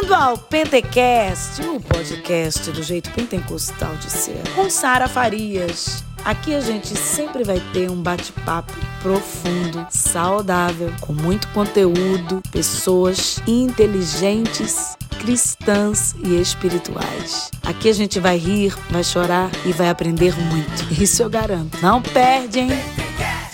Bem-vindo ao Pentecast, o podcast do jeito pentecostal de ser, com Sara Farias. Aqui a gente sempre vai ter um bate-papo profundo, saudável, com muito conteúdo, pessoas inteligentes, cristãs e espirituais. Aqui a gente vai rir, vai chorar e vai aprender muito. Isso eu garanto. Não perde, hein?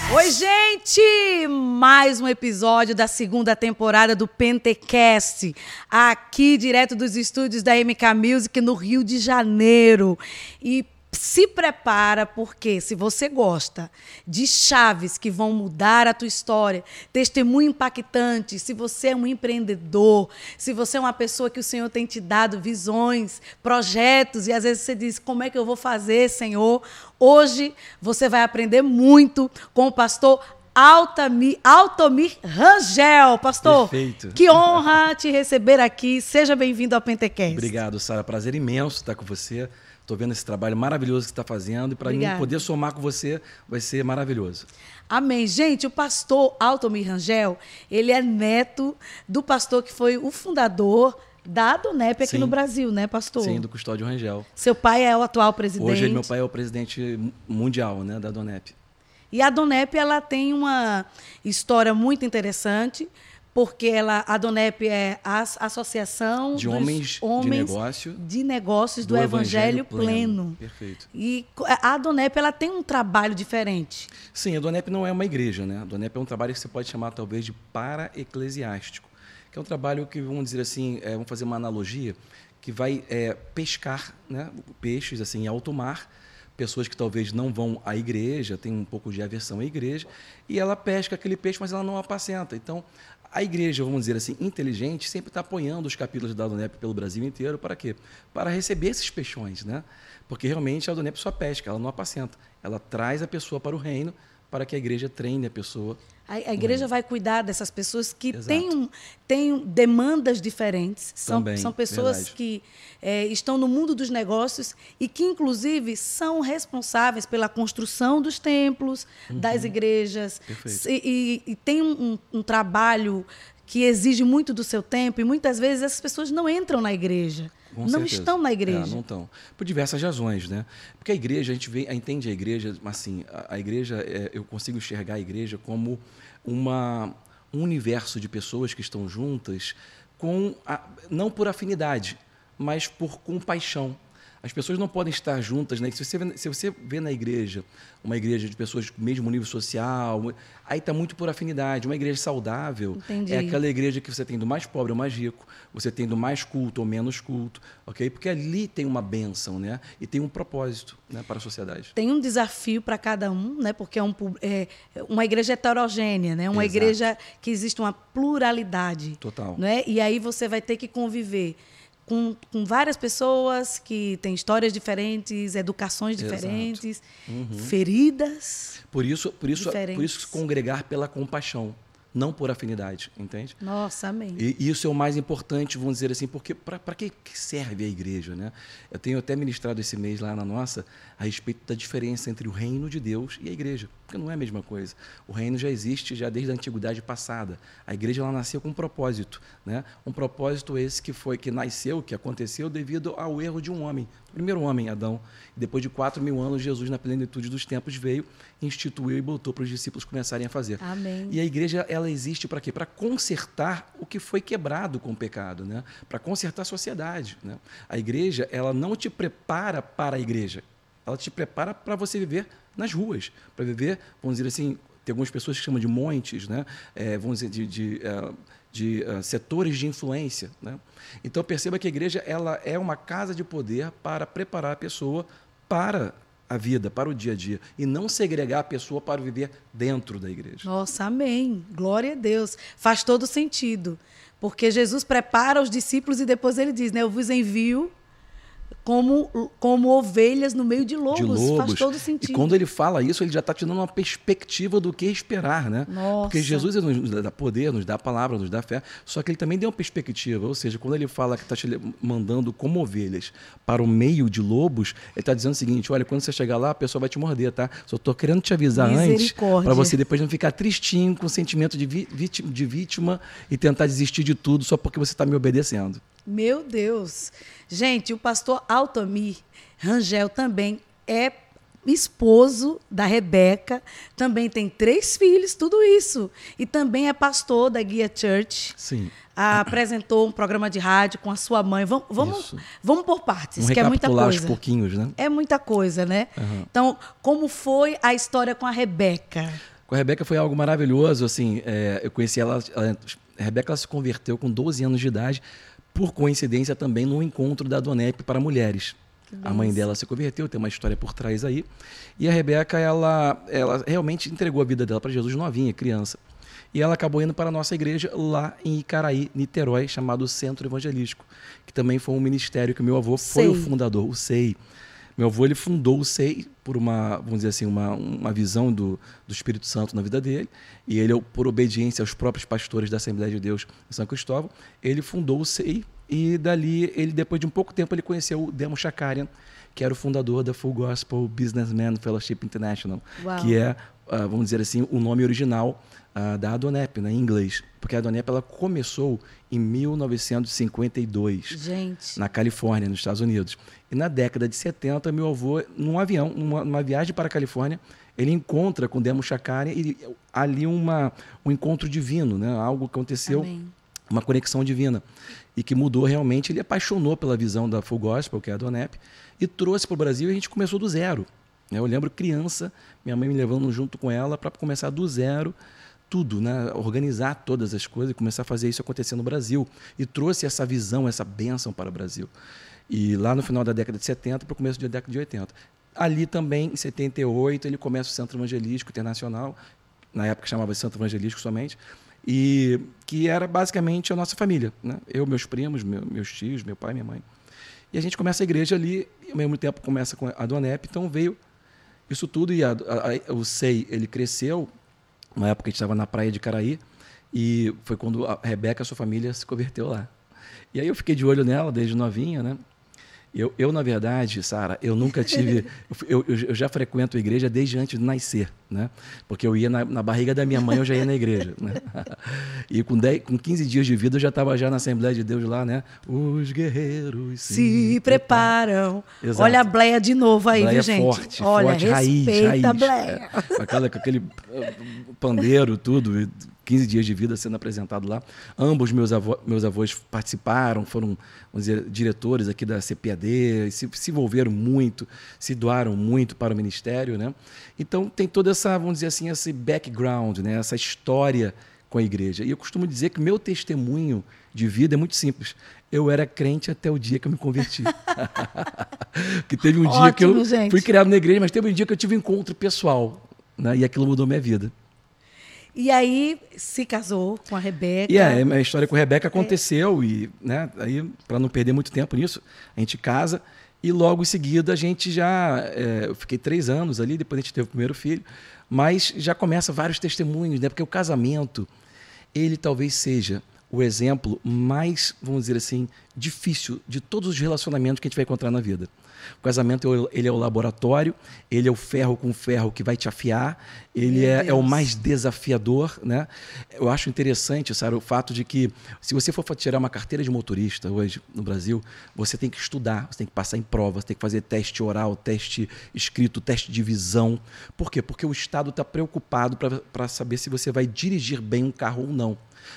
Oi, gente! Mais um episódio da segunda temporada do Pentecast, aqui direto dos estúdios da MK Music no Rio de Janeiro. E se prepara, porque se você gosta de chaves que vão mudar a tua história, testemunho impactante, se você é um empreendedor, se você é uma pessoa que o Senhor tem te dado visões, projetos, e às vezes você diz: como é que eu vou fazer, Senhor? Hoje você vai aprender muito com o pastor Altamir, Altomir Rangel. Pastor, Perfeito. que honra te receber aqui. Seja bem-vindo ao Pentecast. Obrigado, Sara. Prazer imenso estar com você. Estou vendo esse trabalho maravilhoso que você está fazendo. E para mim poder somar com você vai ser maravilhoso. Amém. Gente, o pastor Altomir Rangel, ele é neto do pastor que foi o fundador da Adonep aqui Sim. no Brasil, né, pastor? Sim, do Custódio Rangel. Seu pai é o atual presidente. Hoje meu pai é o presidente mundial né, da Donep. E a Donep ela tem uma história muito interessante, porque ela, a Donep é a as- associação De dos homens de homens negócio de negócios do, Evangelho, pleno. Perfeito. E co- a Donep ela tem um trabalho diferente. Sim, a Donep não é uma igreja, né? A Donep é um trabalho que você pode chamar talvez de para-eclesiástico, que é um trabalho que, vamos dizer assim, é, vamos fazer uma analogia, que vai é, pescar né, peixes assim, em alto mar, pessoas que talvez não vão à igreja, têm um pouco de aversão à igreja, e ela pesca aquele peixe, mas ela não apacenta. Então, a igreja, vamos dizer assim, inteligente, sempre está apoiando os capítulos da Donep pelo Brasil inteiro, para quê? Para receber esses peixões, né? Porque realmente a Donep só pesca, ela não apacenta. Ela traz a pessoa para o reino, para que a igreja treine a pessoa. A, a igreja vai cuidar dessas pessoas que Exato. têm, têm demandas diferentes. São, Também, são pessoas verdade. que eh, estão no mundo dos negócios e que, inclusive, são responsáveis pela construção dos templos, das igrejas. Uhum. Perfeito. Se- E, e tem um, um- um trabalho que exige muito do seu tempo e muitas vezes essas pessoas não entram na igreja. Com não certeza. estão na igreja. É, não estão. Por diversas razões, né? Porque a igreja, a gente vê, entende a igreja, mas assim, a, a igreja, é, eu consigo enxergar a igreja como uma, um universo de pessoas que estão juntas, com a- não por afinidade, mas por compaixão. As pessoas não podem estar juntas, né? Se você, vê, se você vê na igreja uma igreja de pessoas do mesmo nível social, aí está muito por afinidade. Uma igreja saudável Entendi. é aquela igreja que você tem do mais pobre ao mais rico, você tem do mais culto ou menos culto, ok? Porque ali tem uma bênção, né? E tem um propósito né, para a sociedade. tem um desafio para cada um, né? Porque é, um, é uma igreja heterogênea, né? Uma Exato. igreja que existe uma pluralidade. Total. Né? E aí você vai ter que conviver com, com várias pessoas que têm histórias diferentes, educações diferentes, Uhum. feridas. Por isso, por isso, Diferentes. por isso congregar pela compaixão, não por afinidade, entende? Nossa, amém. E isso é o mais importante, vamos dizer assim, porque para que que serve a igreja, né? Eu tenho até ministrado esse mês lá na nossa a respeito da diferença entre o reino de Deus e a igreja, porque não é a mesma coisa. O reino já existe já desde a antiguidade passada. A igreja ela nasceu com um propósito, né? Um propósito esse que foi que nasceu, que aconteceu devido ao erro de um homem, o primeiro homem, Adão. E depois de quatro mil anos, Jesus, na plenitude dos tempos, veio, instituiu e botou para os discípulos começarem a fazer. Amém. E a igreja ela existe para quê? Para consertar o que foi quebrado com o pecado, né? Para consertar a sociedade, né? A igreja ela não te prepara para a igreja, ela te prepara para você viver nas ruas, para viver, vamos dizer assim, tem algumas pessoas que chamam de montes, né? É, vamos dizer de, de, eh, de, eh, setores de influência, né? Então perceba que a igreja ela é uma casa de poder para preparar a pessoa para a vida, para o dia a dia, e não segregar a pessoa para viver dentro da igreja. Nossa, amém. Glória a Deus. Faz todo sentido. Porque Jesus prepara os discípulos e depois ele diz, né? Eu vos envio como, como ovelhas no meio de lobos. de lobos. Faz todo sentido. E quando ele fala isso, ele já está te dando uma perspectiva do que esperar, né? Nossa. Porque Jesus nos dá poder, nos dá palavra, nos dá fé, só que ele também deu uma perspectiva, ou seja, quando ele fala que está te mandando como ovelhas para o meio de lobos, ele está dizendo o seguinte, olha, quando você chegar lá, a pessoa vai te morder, tá? Só estou querendo te avisar antes, para você depois não ficar tristinho, com sentimento de, vítima, de vítima e tentar desistir de tudo só porque você está me obedecendo. Meu Deus. Gente, o pastor Altomir Rangel também é esposo da Rebeca, também tem três filhos, tudo isso. E também é pastor da Guia Church. Sim. Ah, apresentou um programa de rádio com a sua mãe. Vamos, vamos, vamos por partes, Vamos que é muita aos coisa. pouquinhos, né? É muita coisa, né? Então, como foi a história com a Rebeca? Com a Rebeca foi algo maravilhoso, assim, é, eu conheci ela, ela- a Rebeca ela se converteu com 12 anos de idade, por coincidência também no encontro da Donep para mulheres. A mãe dela se converteu, tem uma história por trás aí. E a Rebeca, ela, ela realmente entregou a vida dela para Jesus novinha, criança. E ela acabou indo para a nossa igreja lá em Icaraí, Niterói, chamado Centro Evangelístico, que também foi um ministério que o meu avô foi o Sei. fundador, o SEI. Meu avô ele fundou o SEI por uma, vamos dizer assim, uma, uma visão do, do Espírito Santo na vida dele, e ele, por obediência aos próprios pastores da Assembleia de Deus em São Cristóvão, ele fundou o SEI, e dali, ele depois de um pouco tempo, ele conheceu o Demo Shakarian, que era o fundador da Full Gospel Businessman Fellowship International, Uau. que é, ah, vamos dizer assim, o nome original ah, da Adonep, né, em inglês. Porque a Adonep ela começou em 1952 Gente, na Califórnia, nos Estados Unidos. E na década de 70, meu avô, num avião, numa, numa viagem para a Califórnia, ele encontra com Demo Chakari e ali uma, um encontro divino, né? algo que aconteceu, Amém. uma conexão divina. E que mudou realmente, ele apaixonou pela visão da Full Gospel, que é a Donep, e trouxe para o Brasil e a gente começou do zero. né? Eu lembro criança, minha mãe me levando junto com ela para começar do zero tudo, né? organizar todas as coisas e começar a fazer isso acontecer no Brasil. E trouxe essa visão, essa bênção para o Brasil. E lá no final da década de 70 para o começo da década de 80. Ali também, em 78, ele começa o Centro Evangelístico Internacional, na época chamava de Centro Evangelístico somente, e que era basicamente a nossa família. Né? Eu, meus primos, meu- meus tios, meu pai, minha mãe. E a gente começa a igreja ali, e ao mesmo tempo começa com a Donep, então veio isso tudo e a- a- a- o SEI ele cresceu uma época a gente estava na praia de Caraí e foi quando a Rebeca, sua família, se converteu lá. E aí eu fiquei de olho nela desde novinha, né? Eu, eu na verdade, Sara, eu nunca tive. Eu, eu, eu já frequento a igreja desde antes de nascer, né? Porque eu ia na, na barriga da minha mãe, eu já ia na igreja. Né? E com, 10, com 15 dias de vida eu já estava já na Assembleia de Deus lá, né? Os guerreiros se preparam. Exato. Olha a Bleia de novo aí, Bleia viu, gente? forte, Olha, forte, raiz, respeita raiz. a Bleia. É, com, aquela, com aquele eh, pandeiro, tudo, e 15 dias de vida sendo apresentado lá. Ambos meus, avô, meus avós participaram, foram, dizer, diretores aqui da CPAD, se, se envolveram muito, se doaram muito para o ministério, né? Então tem toda essa, vamos dizer assim, esse background, né? essa história com a igreja. E eu costumo dizer que meu testemunho de vida é muito simples. Eu era crente até o dia que eu me converti. que teve um dia que eu Ótimo, gente. fui criado na igreja, mas teve um dia que eu tive um encontro pessoal, né? E aquilo mudou minha vida. E aí se casou com a Rebeca. E é, a história com a Rebeca aconteceu e, né, aí para não perder muito tempo nisso, a gente casa e logo em seguida a gente já, é, eu fiquei três anos ali, depois a gente teve o primeiro filho, mas já começa vários testemunhos, né? Porque o casamento, ele talvez seja o exemplo mais, vamos dizer assim, difícil de todos os relacionamentos que a gente vai encontrar na vida. O casamento ele é o laboratório, ele é o ferro com ferro que vai te afiar, ele é, é o mais desafiador, né? Eu acho interessante, Sara, o fato de que se você for tirar uma carteira de motorista hoje no Brasil, você tem que estudar, você tem que passar em prova, você tem que fazer teste oral, teste escrito, teste de visão. Por quê? Porque o Estado está preocupado para saber se você vai dirigir bem um carro ou não.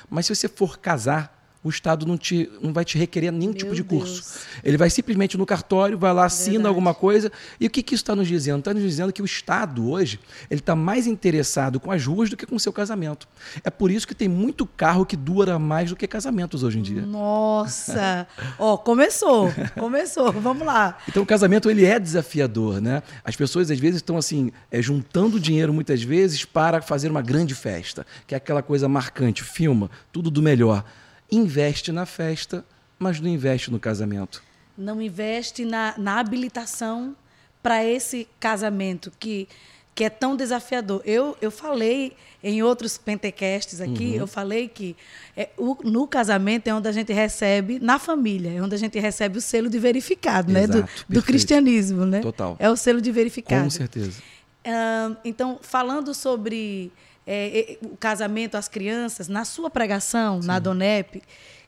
Mas se você for casar, o Estado não, te, não vai te requerer nenhum Meu tipo de curso. Deus. Ele vai simplesmente no cartório, vai lá, assina Verdade. alguma coisa. E o que, que isso está nos dizendo? Está nos dizendo que o Estado hoje ele está mais interessado com as ruas do que com o seu casamento. É por isso que tem muito carro que dura mais do que casamentos hoje em dia. Nossa! Ó, começou, começou. Vamos lá. Então o casamento ele é desafiador, né? As pessoas às vezes estão assim é, juntando dinheiro muitas vezes para fazer uma grande festa, que é aquela coisa marcante, filma tudo do melhor, investe na festa, mas não investe no casamento. não investe na, na habilitação para esse casamento que, que é tão desafiador. Eu, eu falei em outros pentecastes aqui, uhum. eu falei que é, o, no casamento é onde a gente recebe, na família, é onde a gente recebe o selo de verificado, Exato, né? Do, do, cristianismo, né? Total. É o selo de verificado. Com certeza. Uh, então, falando sobre é, o casamento, as crianças, na sua pregação, Sim. na Donep,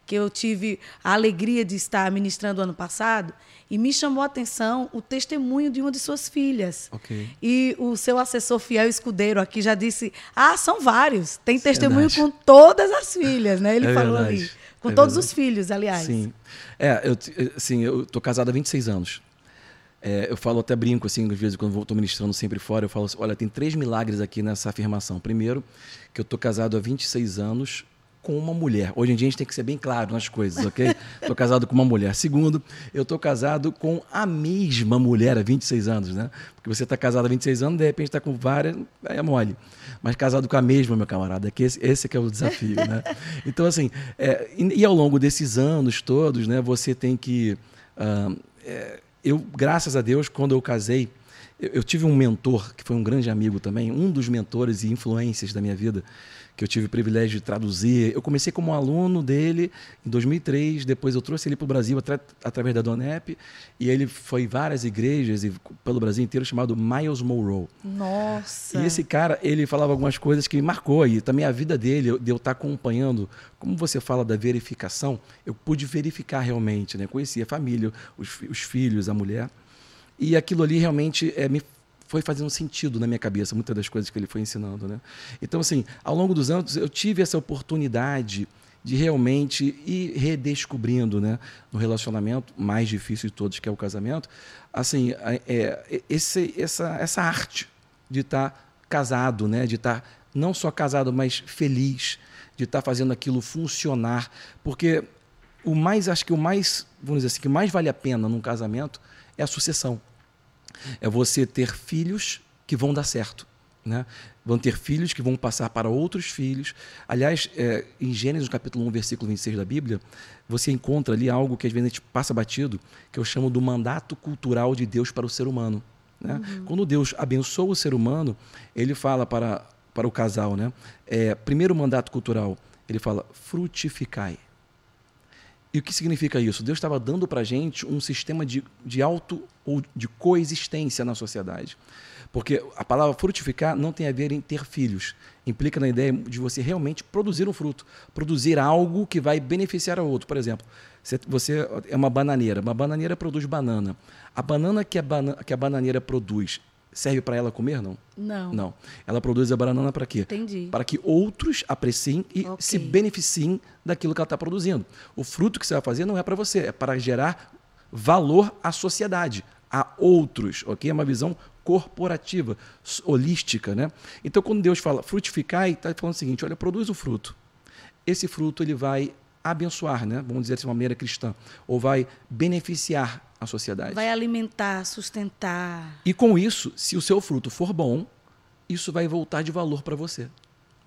que eu tive a alegria de estar ministrando ano passado, e me chamou a atenção o testemunho de uma de suas filhas. Okay. E o seu assessor fiel escudeiro aqui já disse: ah, são vários. Tem testemunho verdade. com todas as filhas, né? Ele é falou verdade. ali. Com é todos verdade. os filhos, aliás. Sim. É, eu, assim, eu tô casado há 26 anos. É, eu falo até brinco, assim, às vezes, quando estou ministrando sempre fora, eu falo assim, olha, tem três milagres aqui nessa afirmação. Primeiro, que eu tô casado há 26 anos com uma mulher. Hoje em dia a gente tem que ser bem claro nas coisas, ok? Estou casado com uma mulher. Segundo, eu estou casado com a mesma mulher há 26 anos, né? Porque você está casado há 26 anos, de repente está com várias, aí é mole. Mas casado com a mesma, meu camarada, que esse, esse que é o desafio, né? Então, assim, é, e, e, ao longo desses anos todos, né, você tem que... Uh, é, eu, graças a Deus, quando eu casei, eu, eu tive um mentor, que foi um grande amigo também, um dos mentores e influências da minha vida, que eu tive o privilégio de traduzir. Eu comecei como aluno dele em 2003, depois eu trouxe ele para o Brasil atra através da Donep, e ele foi em várias igrejas e pelo Brasil inteiro chamado Miles Monroe. Nossa! E esse cara, ele falava algumas coisas que me marcou aí, também a vida dele, de eu estar acompanhando, como você fala da verificação, eu pude verificar realmente, né? Conheci a família, os, os filhos, a mulher, e aquilo ali realmente é, me foi fazendo sentido na minha cabeça, muitas das coisas que ele foi ensinando. Né? Então, assim, ao longo dos anos, eu tive essa oportunidade de realmente ir redescobrindo, né, no relacionamento mais difícil de todos, que é o casamento, assim, é, esse, essa, essa arte de estar tá casado, né, de estar tá não só casado, mas feliz, de estar tá fazendo aquilo funcionar, porque o mais, acho que o mais, vamos dizer assim, que mais vale a pena num casamento é a sucessão é você ter filhos que vão dar certo. Né? Vão ter filhos que vão passar para outros filhos. Aliás, é, em Gênesis capítulo 1, versículo 26 da Bíblia, você encontra ali algo que às vezes a gente passa batido, que eu chamo do mandato cultural de Deus para o ser humano. Né? Uhum. Quando Deus abençoa o ser humano, ele fala para, para o casal, né? É, primeiro mandato cultural, ele fala frutificai. E o que significa isso? Deus estava dando para a gente um sistema de, de auto ou de coexistência na sociedade. Porque a palavra frutificar não tem a ver em ter filhos. Implica na ideia de você realmente produzir um fruto, produzir algo que vai beneficiar ao outro. Por exemplo, você é uma bananeira. Uma bananeira produz banana. A banana que a, bana, que a bananeira produz, serve para ela comer, não? Não. Não. Ela produz a banana para quê? Entendi. Para que outros apreciem e okay. se beneficiem daquilo que ela está produzindo. O fruto que você vai fazer não é para você, é para gerar valor à sociedade, a outros, ok? É uma visão corporativa, holística, né? Então, quando Deus fala frutificar, está falando o seguinte: olha, produz o fruto. Esse fruto ele vai abençoar, né? Vamos dizer assim, de uma maneira cristã, ou vai beneficiar a sociedade. Vai alimentar, sustentar. E com isso, se o seu fruto for bom, isso vai voltar de valor para você.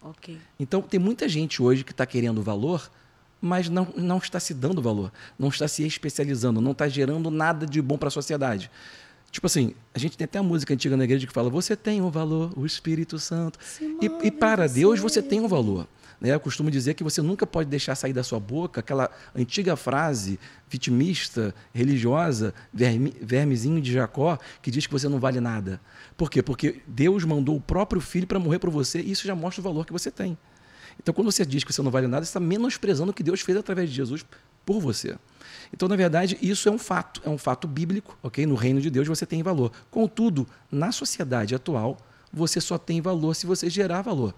Ok. Então, tem muita gente hoje que está querendo valor, mas não, não está se dando valor, não está se especializando, não está gerando nada de bom para a sociedade. Tipo assim, a gente tem até a música antiga na igreja que fala: Você tem um valor, o Espírito Santo. E, e, para Deus você tem um valor. Né? Eu costumo dizer que você nunca pode deixar sair da sua boca aquela antiga frase vitimista, religiosa, verme, vermezinho de Jacó, que diz que você não vale nada. Por quê? Porque Deus mandou o próprio filho para morrer por você e isso já mostra o valor que você tem. Então, quando você diz que você não vale nada, você está menosprezando o que Deus fez através de Jesus por você. Então, na verdade, isso é um fato, é um fato bíblico, ok? No reino de Deus você tem valor. Contudo, na sociedade atual, você só tem valor se você gerar valor.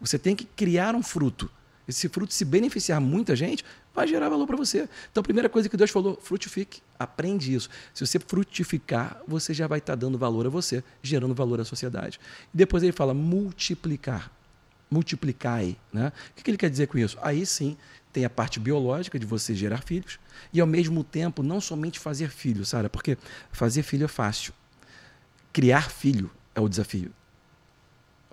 Você tem que criar um fruto. Esse fruto, se beneficiar muita gente, vai gerar valor para você. Então, a primeira coisa que Deus falou, frutifique. Aprende isso. Se você frutificar, você já vai estar tá dando valor a você, gerando valor à sociedade. E depois ele fala multiplicar. Multiplicai. Né? O que ele quer dizer com isso? Aí sim, tem a parte biológica de você gerar filhos e, ao mesmo tempo, não somente fazer filhos, sabe? Porque fazer filho é fácil. Criar filho é o desafio.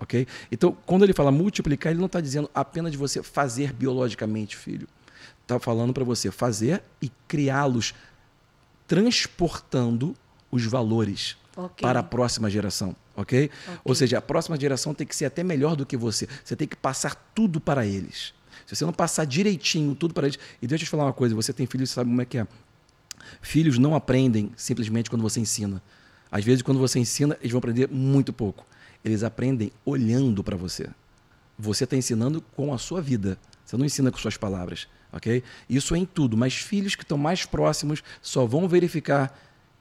Ok? Então, quando ele fala multiplicar, ele não está dizendo apenas de você fazer biologicamente filho. Está falando para você fazer e criá-los transportando os valores Ok. para a próxima geração, ok? Ou seja, a próxima geração tem que ser até melhor do que você. Você tem que passar tudo para eles. Se você não passar direitinho tudo para eles. E deixa eu te falar uma coisa: você tem filhos, você sabe como é que é. Filhos não aprendem simplesmente quando você ensina. Às vezes, quando você ensina, eles vão aprender muito pouco. Eles aprendem olhando para você. Você está ensinando com a sua vida. Você não ensina com suas palavras, ok? Isso é em tudo. Mas filhos que estão mais próximos só vão verificar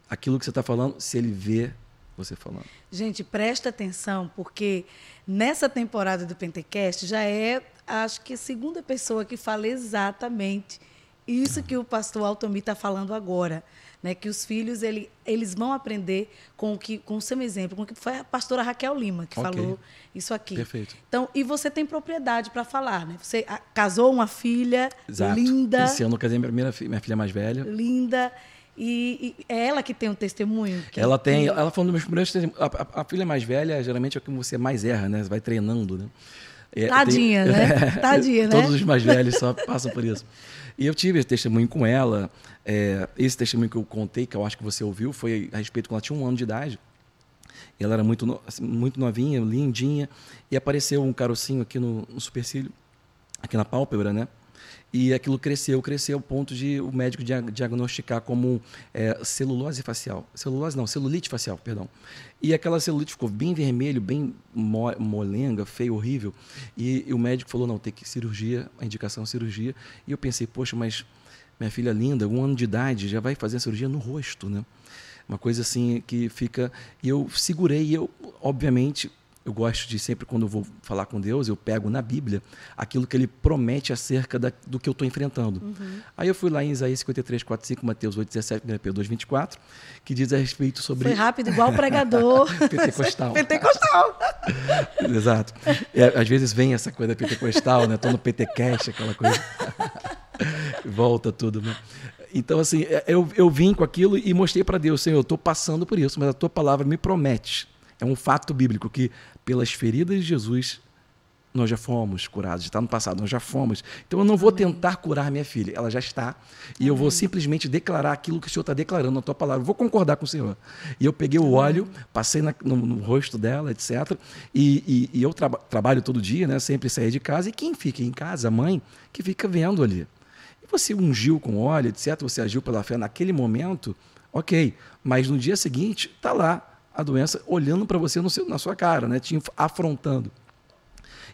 aquilo que você está falando se ele vê você falando. Gente, presta atenção, porque nessa temporada do Pentecast já é, acho que, a segunda pessoa que fala exatamente isso que o pastor Altomir está falando agora. Né, que os filhos ele, eles vão aprender com o que com o seu exemplo, com o que foi a pastora Raquel Lima que Ok. falou isso aqui. Perfeito. Então, e você tem propriedade para falar, né? Você ah, casou uma filha Exato. linda, Esse ano eu casei minha primeira filha, minha filha mais velha. linda, e, e é ela que tem um testemunho. que- Ela tem, ela foi um dos meus primeiros testemunhos. A, a- a filha mais velha, geralmente, é o que você mais erra, né? Você vai treinando, né? É, Tadinha, né? Tadinha, né? Todos os mais velhos só passam por isso. E eu tive esse testemunho com ela. é, esse testemunho que eu contei, que eu acho que você ouviu, foi a respeito quando ela tinha um ano de idade. Ela era muito, no- assim, muito novinha, lindinha. E apareceu um carocinho aqui no, no supercílio, aqui na pálpebra, né? E aquilo cresceu, cresceu ao ponto de o médico dia- diagnosticar como é, celulose facial. Celulose não, celulite facial, perdão. E aquela celulite ficou bem vermelho, bem mo- molenga, feio, horrível. E, e o médico falou, não, tem que cirurgia, a indicação é cirurgia. E eu pensei, poxa, mas minha filha linda, um ano de idade, já vai fazer a cirurgia no rosto, né? Uma coisa assim que fica. E eu segurei, e eu, obviamente, eu gosto de sempre, quando eu vou falar com Deus, eu pego na Bíblia aquilo que ele promete acerca da, do que eu estou enfrentando. Aí eu fui lá em Isaías 53, 4, 5, Mateus 8, 17, 1 Pedro 2, 24, que diz a respeito sobre. Foi rápido, igual o pregador. Pentecostal. Pentecostal. Exato. É, às vezes vem essa coisa pentecostal, né? Tô no Pentecast, aquela coisa. Volta tudo, né? Então, assim, é, eu, eu vim com aquilo e mostrei para Deus, Senhor, eu estou passando por isso, mas a tua palavra me promete. É um fato bíblico que, pelas feridas de Jesus, nós já fomos curados, está no passado, nós já fomos. Então eu não vou tentar curar minha filha, ela já está. E eu vou simplesmente declarar aquilo que o Senhor está declarando na tua palavra. Eu vou concordar com o Senhor. E eu peguei o óleo, passei na- no, no rosto dela, etc. E, e- e eu traba- trabalho todo dia, né? Sempre sair de casa. E quem fica em casa, a mãe, que fica vendo ali. E você ungiu com óleo, etc. Você agiu pela fé naquele momento, ok. Mas no dia seguinte, está lá a doença olhando para você no seu- na sua cara, né? Te afrontando.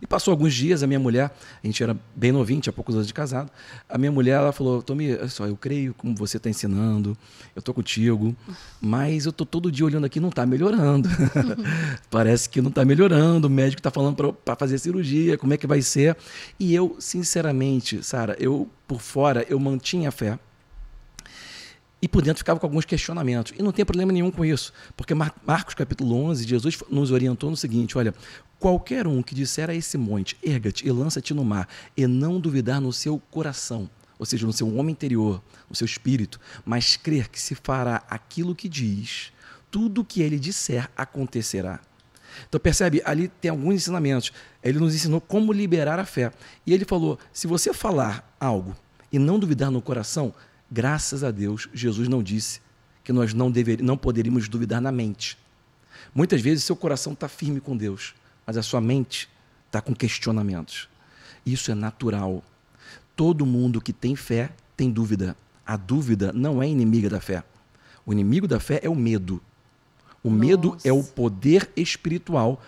E passou alguns dias, a minha mulher, a gente era bem novinho, tinha poucos anos de casado, a minha mulher, ela falou, Tomi, olha só, eu creio como você está ensinando, eu estou contigo, mas eu estou todo dia olhando aqui, não está melhorando. Parece que não está melhorando, o médico está falando para fazer cirurgia, como é que vai ser? E eu, sinceramente, Sara, eu, por fora, eu mantinha a fé, e por dentro ficava com alguns questionamentos. E não tem problema nenhum com isso, porque Mar- Marcos capítulo 11, Jesus nos orientou no seguinte, olha, qualquer um que disser a esse monte, erga-te e lança-te no mar, e não duvidar no seu coração, ou seja, no seu homem interior, no seu espírito, mas crer que se fará aquilo que diz, tudo o que ele disser acontecerá. Então percebe, ali tem alguns ensinamentos. Ele nos ensinou como liberar a fé. E ele falou: se você falar algo e não duvidar no coração, graças a Deus, Jesus não disse que nós não, dever, não poderíamos duvidar na mente. Muitas vezes seu coração está firme com Deus, mas a sua mente está com questionamentos. Isso é natural. Todo mundo que tem fé tem dúvida. A dúvida não é inimiga da fé. O inimigo da fé é o medo. O medo Nossa. é o poder espiritual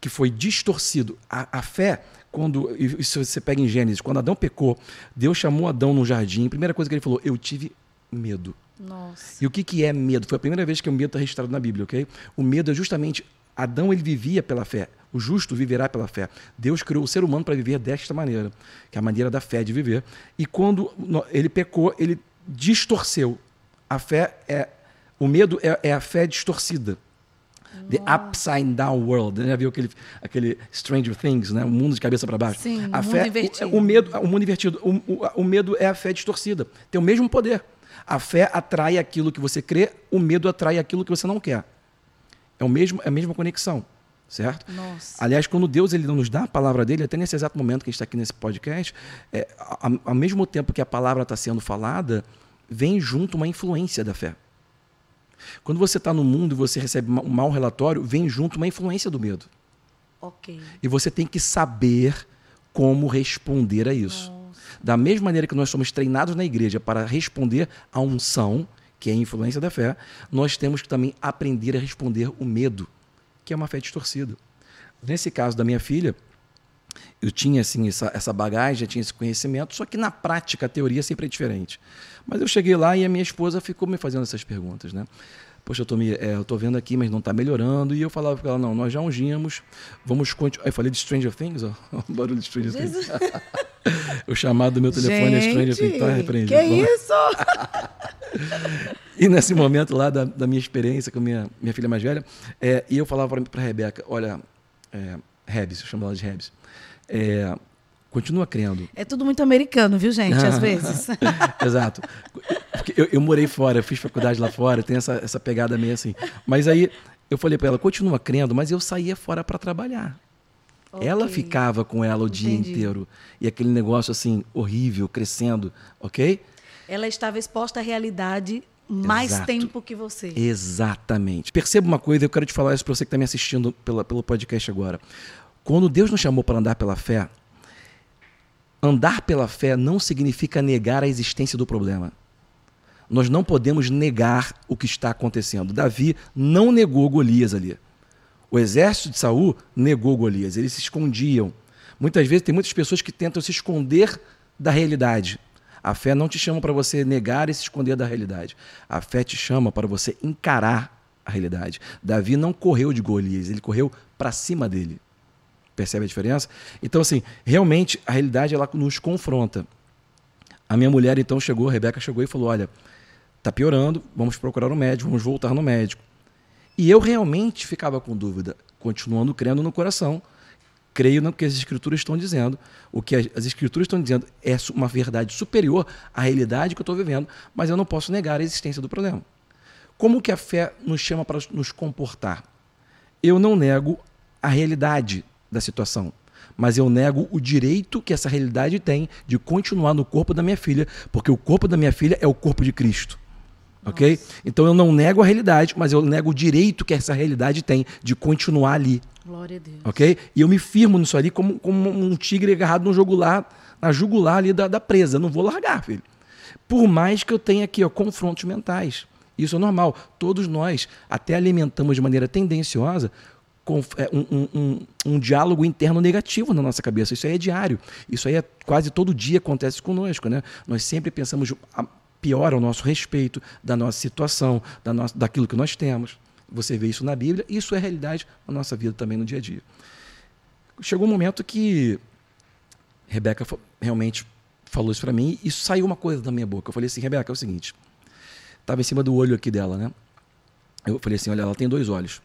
que foi distorcido. A, a fé, quando isso você pega em Gênesis, quando Adão pecou, Deus chamou Adão no jardim. A primeira coisa que ele falou: Eu tive medo. Nossa. E o que, que é medo? Foi a primeira vez que o medo está registrado na Bíblia, ok? O medo é justamente Adão ele vivia pela fé. O justo viverá pela fé. Deus criou o ser humano para viver desta maneira, que é a maneira da fé de viver. E quando ele pecou, ele distorceu. A fé é o medo é, é a fé distorcida. The upside down world. Já viu aquele, aquele Stranger Things, né? O mundo de cabeça para baixo. Sim, a mundo fé, invertido. O, o medo, o mundo invertido. O, o, o medo é a fé distorcida. Tem o mesmo poder. A fé atrai aquilo que você crê, o medo atrai aquilo que você não quer. É, o mesmo, é a mesma conexão, certo? Nossa. Aliás, quando Deus ele nos dá a palavra dele, até nesse exato momento que a gente está aqui nesse podcast, é, a- ao mesmo tempo que a palavra está sendo falada, vem junto uma influência da fé. Quando você está no mundo e você recebe um mau relatório, vem junto uma influência do medo. Ok. E você tem que saber como responder a isso. Nossa. Da mesma maneira que nós somos treinados na igreja para responder à unção, que é a influência da fé, nós temos que também aprender a responder o medo, que é uma fé distorcida. Nesse caso da minha filha, eu tinha assim essa, essa bagagem, tinha esse conhecimento, só que na prática a teoria sempre é diferente. Mas eu cheguei lá e a minha esposa ficou me fazendo essas perguntas, né? Poxa, eu tô, me, é, eu tô vendo aqui, mas não está melhorando. E eu falava para ela, não, nós já ungimos, vamos continuar. Eu falei de Stranger Things, ó, o barulho de Stranger Things. o chamado do meu telefone Gente, é Stranger Things, tá repreendido. Que isso? e nesse momento lá da, da, minha experiência com minha, minha filha mais velha, é, e eu falava para a Rebeca, olha, é, Rebs, eu chamo ela de Rebs, é, continua crendo. É tudo muito americano, viu, gente? Às vezes. Exato. Eu, eu, morei fora, eu fiz faculdade lá fora, tem essa, essa pegada meio assim. Mas aí eu falei para ela, continua crendo, mas eu saía fora para trabalhar. Okay. Ela ficava com ela o Entendi. dia inteiro. E aquele negócio assim, horrível, crescendo, ok? Ela estava exposta à realidade mais Exato. tempo que você. Exatamente. Perceba uma coisa, eu quero te falar isso para você que está me assistindo pela, pelo podcast agora. Quando Deus nos chamou para andar pela fé, andar pela fé não significa negar a existência do problema. Nós não podemos negar o que está acontecendo. Davi não negou Golias ali. O exército de Saul negou Golias, eles se escondiam. Muitas vezes tem muitas pessoas que tentam se esconder da realidade. A fé não te chama para você negar e se esconder da realidade. A fé te chama para você encarar a realidade. Davi não correu de Golias, ele correu para cima dele. Percebe a diferença? Então, assim, realmente a realidade ela nos confronta. A minha mulher então chegou, a Rebeca chegou e falou: Olha, tá piorando, vamos procurar um médico, vamos voltar no médico. E eu realmente ficava com dúvida, continuando crendo no coração. Creio no que as escrituras estão dizendo. O que as escrituras estão dizendo é uma verdade superior à realidade que eu estou vivendo, mas eu não posso negar a existência do problema. Como que a fé nos chama para nos comportar? Eu não nego a realidade da situação, mas eu nego o direito que essa realidade tem de continuar no corpo da minha filha, porque o corpo da minha filha é o corpo de Cristo. Ok? Então eu não nego a realidade, mas eu nego o direito que essa realidade tem de continuar ali. Glória a Deus. Ok? E eu me firmo nisso ali como, como um tigre agarrado no jugular, na jugular ali da, da presa. Eu não vou largar, filho. Por mais que eu tenha aqui ó, confrontos mentais. Isso é normal. Todos nós até alimentamos de maneira tendenciosa um, um, um, um, diálogo interno negativo na nossa cabeça. Isso aí é diário. Isso aí é quase todo dia acontece conosco. Né? Nós sempre pensamos pior ao nosso respeito, da nossa situação, da nossa, daquilo que nós temos. Você vê isso na Bíblia, isso é realidade na nossa vida também no dia a dia. Chegou um momento que Rebeca realmente falou isso para mim, e saiu uma coisa da minha boca. Eu falei assim, Rebeca, é o seguinte, estava em cima do olho aqui dela, né? Eu falei assim, olha, ela tem dois olhos.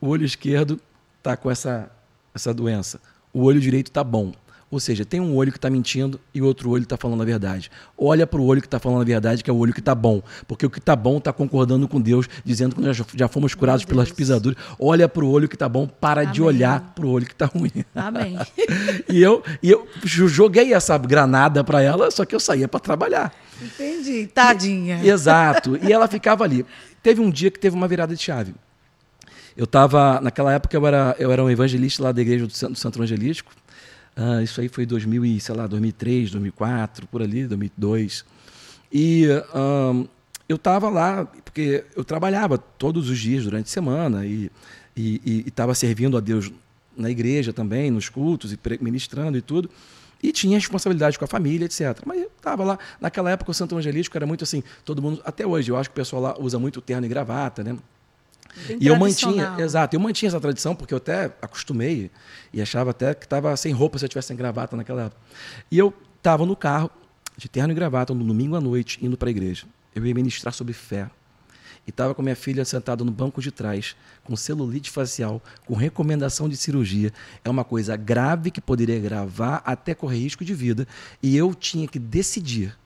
O olho esquerdo está com essa, essa doença. O olho direito está bom. Ou seja, tem um olho que está mentindo e o outro olho está falando a verdade. Olha para o olho que está falando a verdade, que é o olho que está bom. Porque o que está bom está concordando com Deus, dizendo que nós já fomos curados pelas pisaduras. Olha para o olho que está bom, para Amém. de olhar para o olho que está ruim. Amém. e, eu, e eu joguei essa granada para ela, só que eu saía para trabalhar. Entendi. Tadinha. E, exato. E ela ficava ali. Teve um dia que teve uma virada de chave. Eu estava, naquela época eu era, eu era um evangelista lá da igreja do Centro, do Centro Evangelístico. Uh, isso aí foi 2000 e, sei lá, 2003, 2004, por ali, 2002. E um, eu estava lá porque eu trabalhava todos os dias durante a semana e estava servindo a Deus na igreja também, nos cultos e ministrando e tudo. E tinha responsabilidade com a família, etc. Mas eu estava lá. Naquela época, o Santo Evangelístico era muito assim, todo mundo. Até hoje, eu acho que o pessoal lá usa muito terno e gravata, né? Bem e eu mantinha, exato, eu mantinha essa tradição porque eu até acostumei e achava até que estava sem roupa se eu tivesse sem gravata naquela época. E eu estava no carro, de terno e gravata, no domingo à noite, indo para a igreja. Eu ia ministrar sobre fé. E estava com minha filha sentada no banco de trás, com celulite facial, com recomendação de cirurgia. É uma coisa grave que poderia gravar até correr risco de vida. E eu tinha que decidir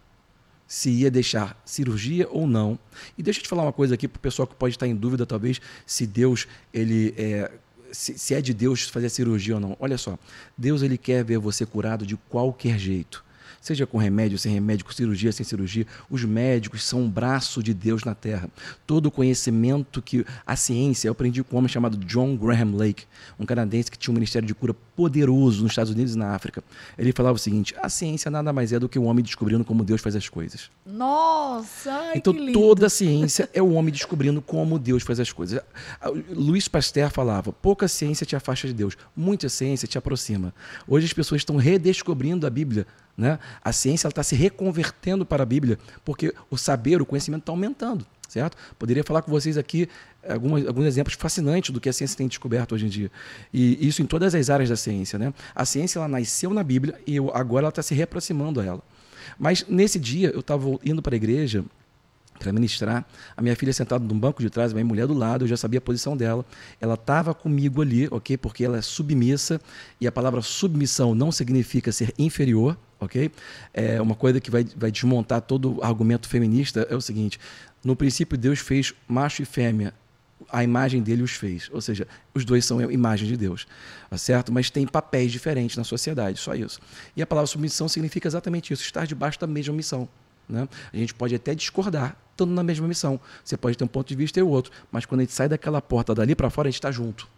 se ia deixar cirurgia ou não. E deixa eu te falar uma coisa aqui para o pessoal que pode estar em dúvida, talvez, se Deus, ele é, se, se, é de Deus fazer cirurgia ou não. Olha só, Deus ele quer ver você curado de qualquer jeito. seja com remédio, sem remédio, com cirurgia, sem cirurgia. Os médicos são um braço de Deus na Terra. Todo o conhecimento que a ciência, eu aprendi com um homem chamado John Graham Lake, um canadense que tinha um ministério de cura poderoso nos Estados Unidos e na África. Ele falava o seguinte: a ciência nada mais é do que o homem descobrindo como Deus faz as coisas. Nossa! Ai, então que lindo. toda a ciência é o homem descobrindo como Deus faz as coisas. Luiz Pasteur falava: pouca ciência te afasta de Deus, muita ciência te aproxima. Hoje as pessoas estão redescobrindo a Bíblia. Né? A ciência está se reconvertendo para a Bíblia, porque o saber, o conhecimento está aumentando certo? Poderia falar com vocês aqui alguns, alguns exemplos fascinantes do que a ciência tem descoberto hoje em dia. E isso em todas as áreas da ciência, né? A ciência ela nasceu na Bíblia e agora ela está se reaproximando a ela. Mas nesse dia eu estava indo para a igreja para ministrar, a minha filha sentada num banco de trás, minha mulher do lado, eu já sabia a posição dela. Ela estava comigo ali, ok? Porque ela é submissa e a palavra submissão não significa ser inferior, ok? É uma coisa que vai, vai desmontar todo argumento feminista. É o seguinte: no princípio, Deus fez macho e fêmea. A imagem dele os fez. Ou seja, os dois são imagem de Deus. Tá certo? Mas tem papéis diferentes na sociedade, só isso. E a palavra submissão significa exatamente isso: estar debaixo da mesma missão. Né? A gente pode até discordar, estando na mesma missão. Você pode ter um ponto de vista e o outro. Mas quando a gente sai daquela porta dali para fora, a gente está junto.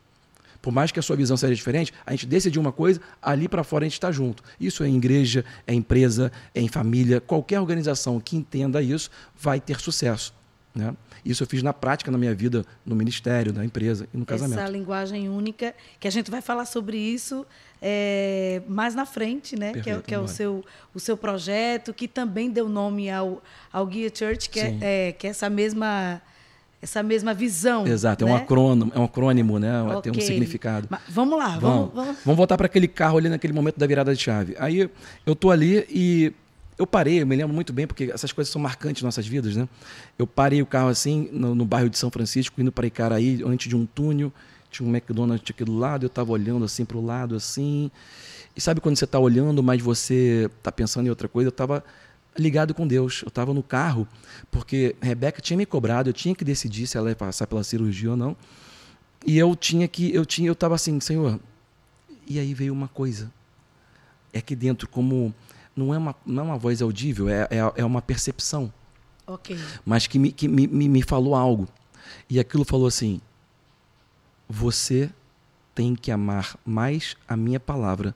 Por mais que a sua visão seja diferente, a gente decidiu uma coisa, ali para fora a gente está junto. Isso é em igreja, é em empresa, é em família. Qualquer organização que entenda isso vai ter sucesso. Né? Isso eu fiz na prática na minha vida, no ministério, na empresa e no casamento. Essa linguagem única, que a gente vai falar sobre isso é, mais na frente, né? Perfeito, que é, que é o, seu, o seu projeto, que também deu nome ao, ao Guia Church, que é, é, que é essa mesma essa mesma visão. Exato, né? é, um né? acrônimo, é um acrônimo, né? Okay. Tem um significado. Mas vamos lá, vamos, vamos, vamos voltar para aquele carro ali naquele momento da virada de chave. Aí eu tô ali e eu parei, eu me lembro muito bem, porque essas coisas são marcantes em nossas vidas, né? Eu parei o carro assim, no, no bairro de São Francisco, indo para Icaraí, antes de um túnel, tinha um McDonald's aqui do lado, eu estava olhando assim para o lado, assim. E sabe quando você está olhando, mas você está pensando em outra coisa? Eu estava ligado com Deus. Eu estava no carro, porque Rebeca tinha me cobrado, eu tinha que decidir se ela ia passar pela cirurgia ou não. E eu tinha que, eu tinha, eu estava assim, Senhor. E aí veio uma coisa. É que dentro, como não é uma, não é uma voz audível, é, é, é uma percepção. Ok. Mas que, me, que me, me falou algo. E aquilo falou assim: Você tem que amar mais a minha palavra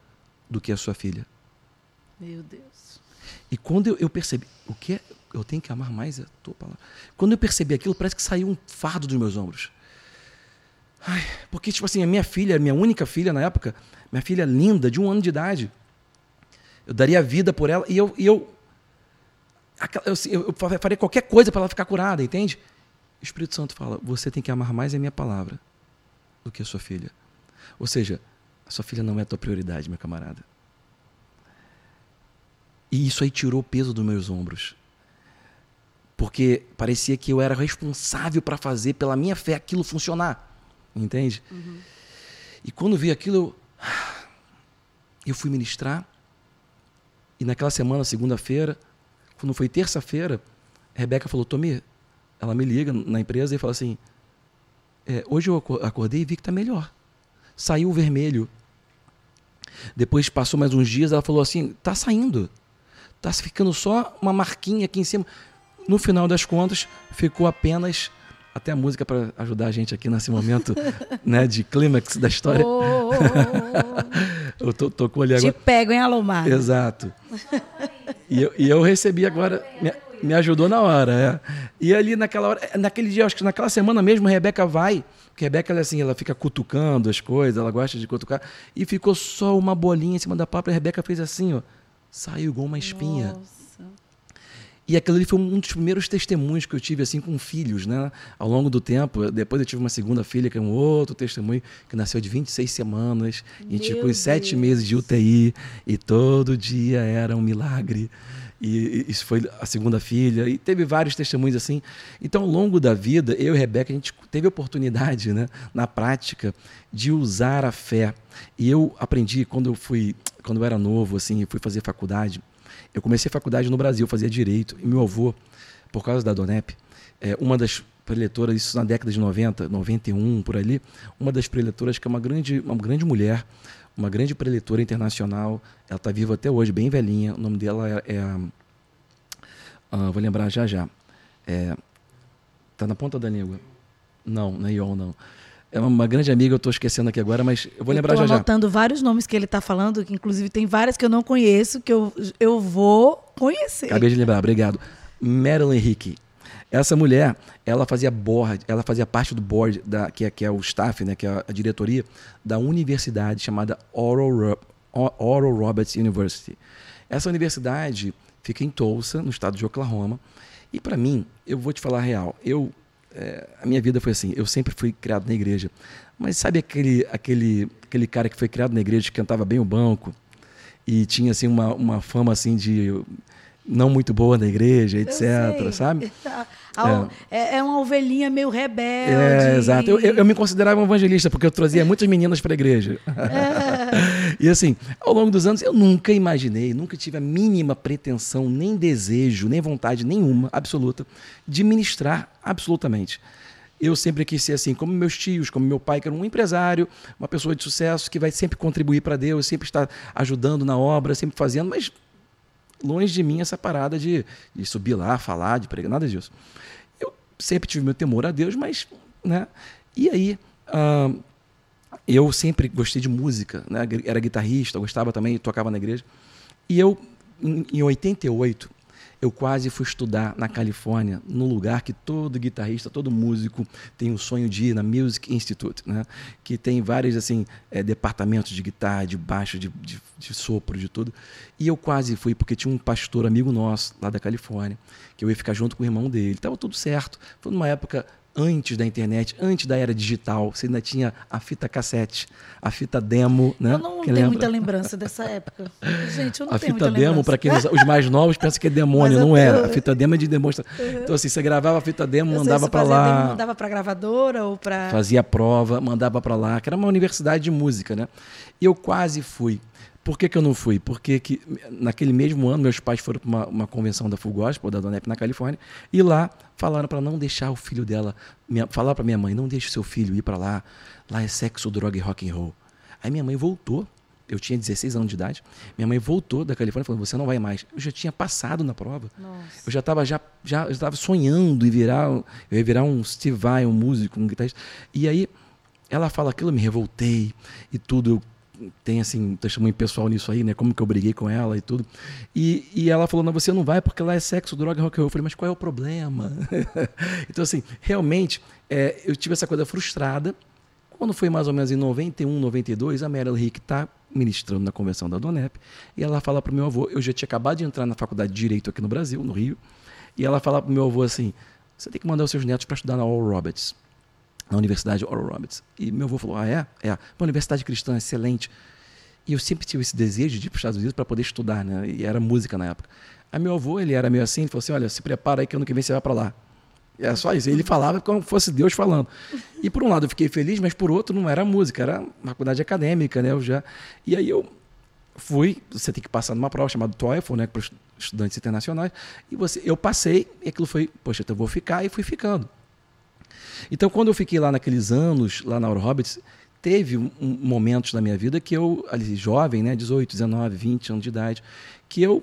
do que a sua filha. Meu Deus. E quando eu, eu percebi, o que é? Eu tenho que amar mais a tua palavra. Quando eu percebi aquilo, parece que saiu um fardo dos meus ombros. Ai, porque, tipo assim, a minha filha, a minha única filha na época, minha filha linda, de um ano de idade, eu daria vida por ela e eu, e eu, eu, eu faria qualquer coisa para ela ficar curada, entende? O Espírito Santo fala: você tem que amar mais a minha palavra do que a sua filha. Ou seja, a sua filha não é a tua prioridade, meu camarada. E isso aí tirou o peso dos meus ombros. Porque parecia que eu era responsável para fazer pela minha fé aquilo funcionar. Entende? Uhum. E quando vi aquilo, eu, eu fui ministrar. E naquela semana, segunda-feira, quando foi terça-feira, Rebeca falou: Tomi, ela me liga na empresa e fala assim: é, hoje eu acordei e vi que está melhor. Saiu o vermelho. Depois passou mais uns dias, ela falou assim: tá saindo. Tá ficando só uma marquinha aqui em cima. No final das contas, ficou apenas até a música para ajudar a gente aqui nesse momento né, de clímax da história. Oh, oh, oh. Eu tô, tocou ali agora. Te pego, hein, Alomar? Exato. E eu, e eu recebi agora, me, me ajudou na hora. É. E ali naquela hora, naquele dia, acho que naquela semana mesmo, a Rebeca vai, porque a Rebeca ela, assim, ela fica cutucando as coisas, ela gosta de cutucar, e ficou só uma bolinha em cima da papa, e a Rebeca fez assim, ó, saiu igual uma espinha. Nossa. E aquilo ali foi um dos primeiros testemunhos que eu tive assim com filhos, né? Ao longo do tempo. Depois eu tive uma segunda filha, que é um outro testemunho, que nasceu de 26 semanas. Meu e a gente ficou sete meses de UTI. E todo dia era um milagre. E isso foi a segunda filha. E teve vários testemunhos assim. Então, ao longo da vida, eu e Rebeca, a gente teve oportunidade, né, na prática, de usar a fé. E eu aprendi, quando eu fui, quando eu era novo, assim, fui fazer faculdade, eu comecei faculdade no Brasil, fazia direito, e meu avô, por causa da Donep, é, uma das preletoras, isso na década de 90, 91, por ali, uma das preletoras que é uma grande, uma grande mulher, uma grande preletora internacional. Ela está viva até hoje, bem velhinha. O nome dela é. é uh, vou lembrar já já. É, tá na ponta da língua. Não, não é Ion, não. É uma grande amiga, eu estou esquecendo aqui agora, mas eu vou lembrar já já. Estou anotando vários nomes que ele está falando, que inclusive tem várias que eu não conheço, que eu, eu vou conhecer. Acabei de lembrar, obrigado. Marilyn Hickey. Essa mulher, ela fazia board, ela fazia parte do board da que é, que é o staff, né, que é a diretoria da universidade chamada Oral, Oral Roberts University. Essa universidade fica em Tulsa, no estado de Oklahoma. E para mim, eu vou te falar a real, eu é, a minha vida foi assim, eu sempre fui criado na igreja. Mas sabe aquele aquele aquele cara que foi criado na igreja que cantava bem o banco e tinha assim uma, uma fama assim de não muito boa na igreja, etc, sabe? É. é. é. uma ovelhinha meio rebelde. É, exato. Eu, eu, eu, me considerava um evangelista, porque eu trazia muitas meninas para a igreja. E assim, ao longo dos anos, eu nunca imaginei, nunca tive a mínima pretensão, nem desejo, nem vontade nenhuma, absoluta, de ministrar absolutamente. Eu sempre quis ser assim, como meus tios, como meu pai, que era um empresário, uma pessoa de sucesso, que vai sempre contribuir para Deus, sempre estar ajudando na obra, sempre fazendo, mas longe de mim essa parada de, de subir lá, falar, de pregar, nada disso. Eu sempre tive meu temor a Deus, mas, né? E aí, uh, eu sempre gostei de música, né? Era guitarrista, gostava também, tocava na igreja. E eu, em, em 88, eu quase fui estudar na Califórnia, num lugar que todo guitarrista, todo músico tem o sonho de ir, na Music Institute, né? que tem vários assim é, departamentos de guitarra, de baixo, de, de, de sopro, de tudo. E eu quase fui, porque tinha um pastor amigo nosso, lá da Califórnia, que eu ia ficar junto com o irmão dele. Estava tudo certo. Foi numa época antes da internet, antes da era digital, você ainda tinha a fita cassete, a fita demo, né? Eu não tenho lembra? muita lembrança dessa época. Gente, eu não a tenho fita demo, para quem os mais novos pensam que é demônio, não é. A fita demo é de demonstração. Uhum. Então assim, você gravava a fita demo, mandava para lá, demo, mandava para gravadora ou para fazia prova, mandava para lá, que era uma universidade de música, né? E eu quase fui por que, que eu não fui? Porque que, naquele mesmo ano meus pais foram para uma, uma, convenção da Full Gospel, da Donep, na Califórnia, e lá falaram para não deixar o filho dela, minha, falar para minha mãe, não deixe o seu filho ir para lá, lá é sexo, droga e rock and roll. Aí minha mãe voltou, eu tinha 16 anos de idade, minha mãe voltou da Califórnia falando, você não vai mais. Eu já tinha passado na prova. Nossa. Eu já estava já, já estava sonhando em virar, eu ia virar um Steve Vai, um músico, um guitarrista. E aí ela fala aquilo, eu me revoltei e tudo, eu tem assim testemunho pessoal nisso aí, né? Como que eu briguei com ela e tudo. E, e ela falou: não, você não vai porque lá é sexo, droga, rock and roll. Eu falei: mas qual é o problema? então assim, realmente é, eu tive essa coisa frustrada. Quando foi mais ou menos em 91, 92, a Meryl Rick está ministrando na convenção da Donep e ela fala para o meu avô: eu já tinha acabado de entrar na faculdade de direito aqui no Brasil, no Rio, e ela fala para o meu avô assim: você tem que mandar os seus netos para estudar na Oral Roberts na Universidade Oral Roberts. E meu avô falou: Ah, é? É. Uma universidade cristã excelente. E eu sempre tive esse desejo de ir para os Estados Unidos para poder estudar, né? E era música na época. Aí meu avô, ele era meio assim, ele falou assim: Olha, se prepara aí que ano que vem você vai para lá. E era só isso. Ele falava como fosse Deus falando. E por um lado eu fiquei feliz, mas por outro não era música, era faculdade acadêmica, né? Eu já... E aí eu fui, você tem que passar numa prova chamada TOEFL, né? Para estudantes internacionais. E você, eu passei e aquilo foi, poxa, então eu vou ficar e fui ficando. Então, quando eu fiquei lá naqueles anos, lá na Eurohobbits, teve um, um, momentos na minha vida que eu, ali, jovem, né, 18, 19, 20 anos de idade, que eu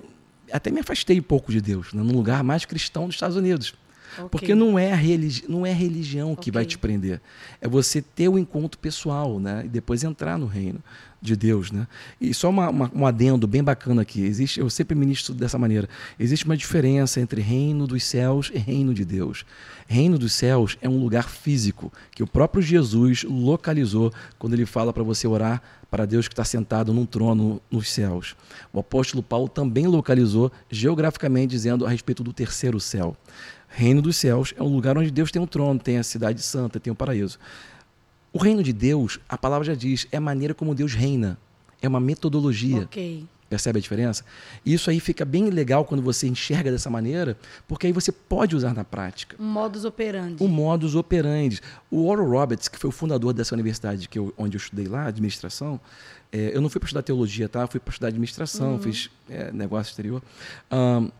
até me afastei um pouco de Deus, né, num lugar mais cristão dos Estados Unidos. Okay. Porque não é, a religi não é religião que okay. vai te prender. É você ter o encontro pessoal, né? E depois entrar no reino de Deus, né? E só uma, uma, um adendo bem bacana aqui. Existe, eu sempre ministro dessa maneira. Existe uma diferença entre reino dos céus e reino de Deus. Reino dos céus é um lugar físico que o próprio Jesus localizou quando ele fala para você orar para Deus que está sentado num trono nos céus. O apóstolo Paulo também localizou geograficamente dizendo a respeito do terceiro céu. Reino dos céus é um lugar onde Deus tem um trono, tem a cidade santa, tem o paraíso. O reino de Deus, a palavra já diz, é a maneira como Deus reina. É uma metodologia. Percebe a diferença? Isso aí fica bem legal quando você enxerga dessa maneira, porque aí você pode usar na prática. Um modus operandi. Um modus operandi. O Oral Roberts, que foi o fundador dessa universidade que eu, onde eu estudei lá, administração, é, eu não fui para estudar teologia, tá? Eu fui para estudar administração, uhum. fiz é, negócio exterior. Um,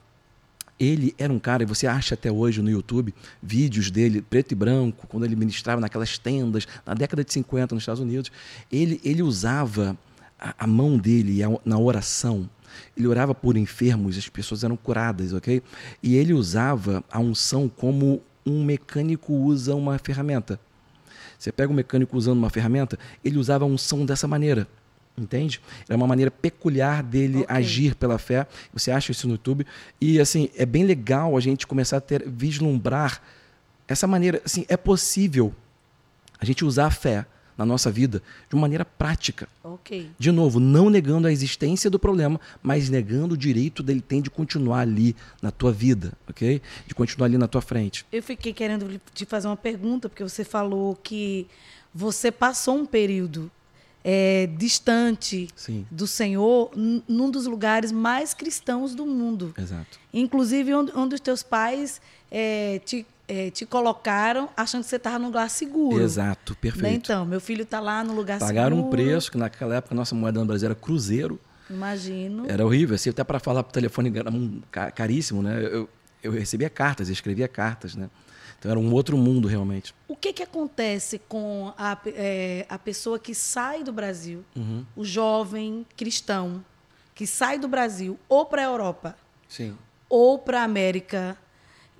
ele era um cara, e você acha até hoje no YouTube vídeos dele, preto e branco, quando ele ministrava naquelas tendas, na década de 50 nos Estados Unidos. Ele, ele usava a, a mão dele a, na oração, ele orava por enfermos, as pessoas eram curadas, ok? E ele usava a unção como um mecânico usa uma ferramenta. Você pega um mecânico usando uma ferramenta, ele usava a unção dessa maneira. Entende? É uma maneira peculiar dele okay. agir pela fé. Você acha isso no YouTube. E assim, é bem legal a gente começar a ter, vislumbrar essa maneira. Assim, é possível a gente usar a fé na nossa vida de uma maneira prática. Ok. De novo, não negando a existência do problema, mas negando o direito dele tem de continuar ali na tua vida, ok? De continuar ali na tua frente. Eu fiquei querendo te fazer uma pergunta, porque você falou que você passou um período é, distante Sim. do Senhor num dos lugares mais cristãos do mundo. Exato. Inclusive onde, onde os teus pais é, te é, te colocaram achando que você estava num lugar seguro. Exato, perfeito. Né? Então, meu filho está lá no lugar Pagaram seguro. Pagaram um preço, que naquela época a nossa moeda no Brasil era cruzeiro. Imagino. Era horrível, assim, até para falar por telefone era caríssimo, né? Eu, eu recebia cartas, eu escrevia cartas, né? Então era um outro mundo realmente. O que, que acontece com a, é, a pessoa que sai do Brasil, uhum. o jovem cristão, que sai do Brasil ou para a Europa, Sim. ou para a América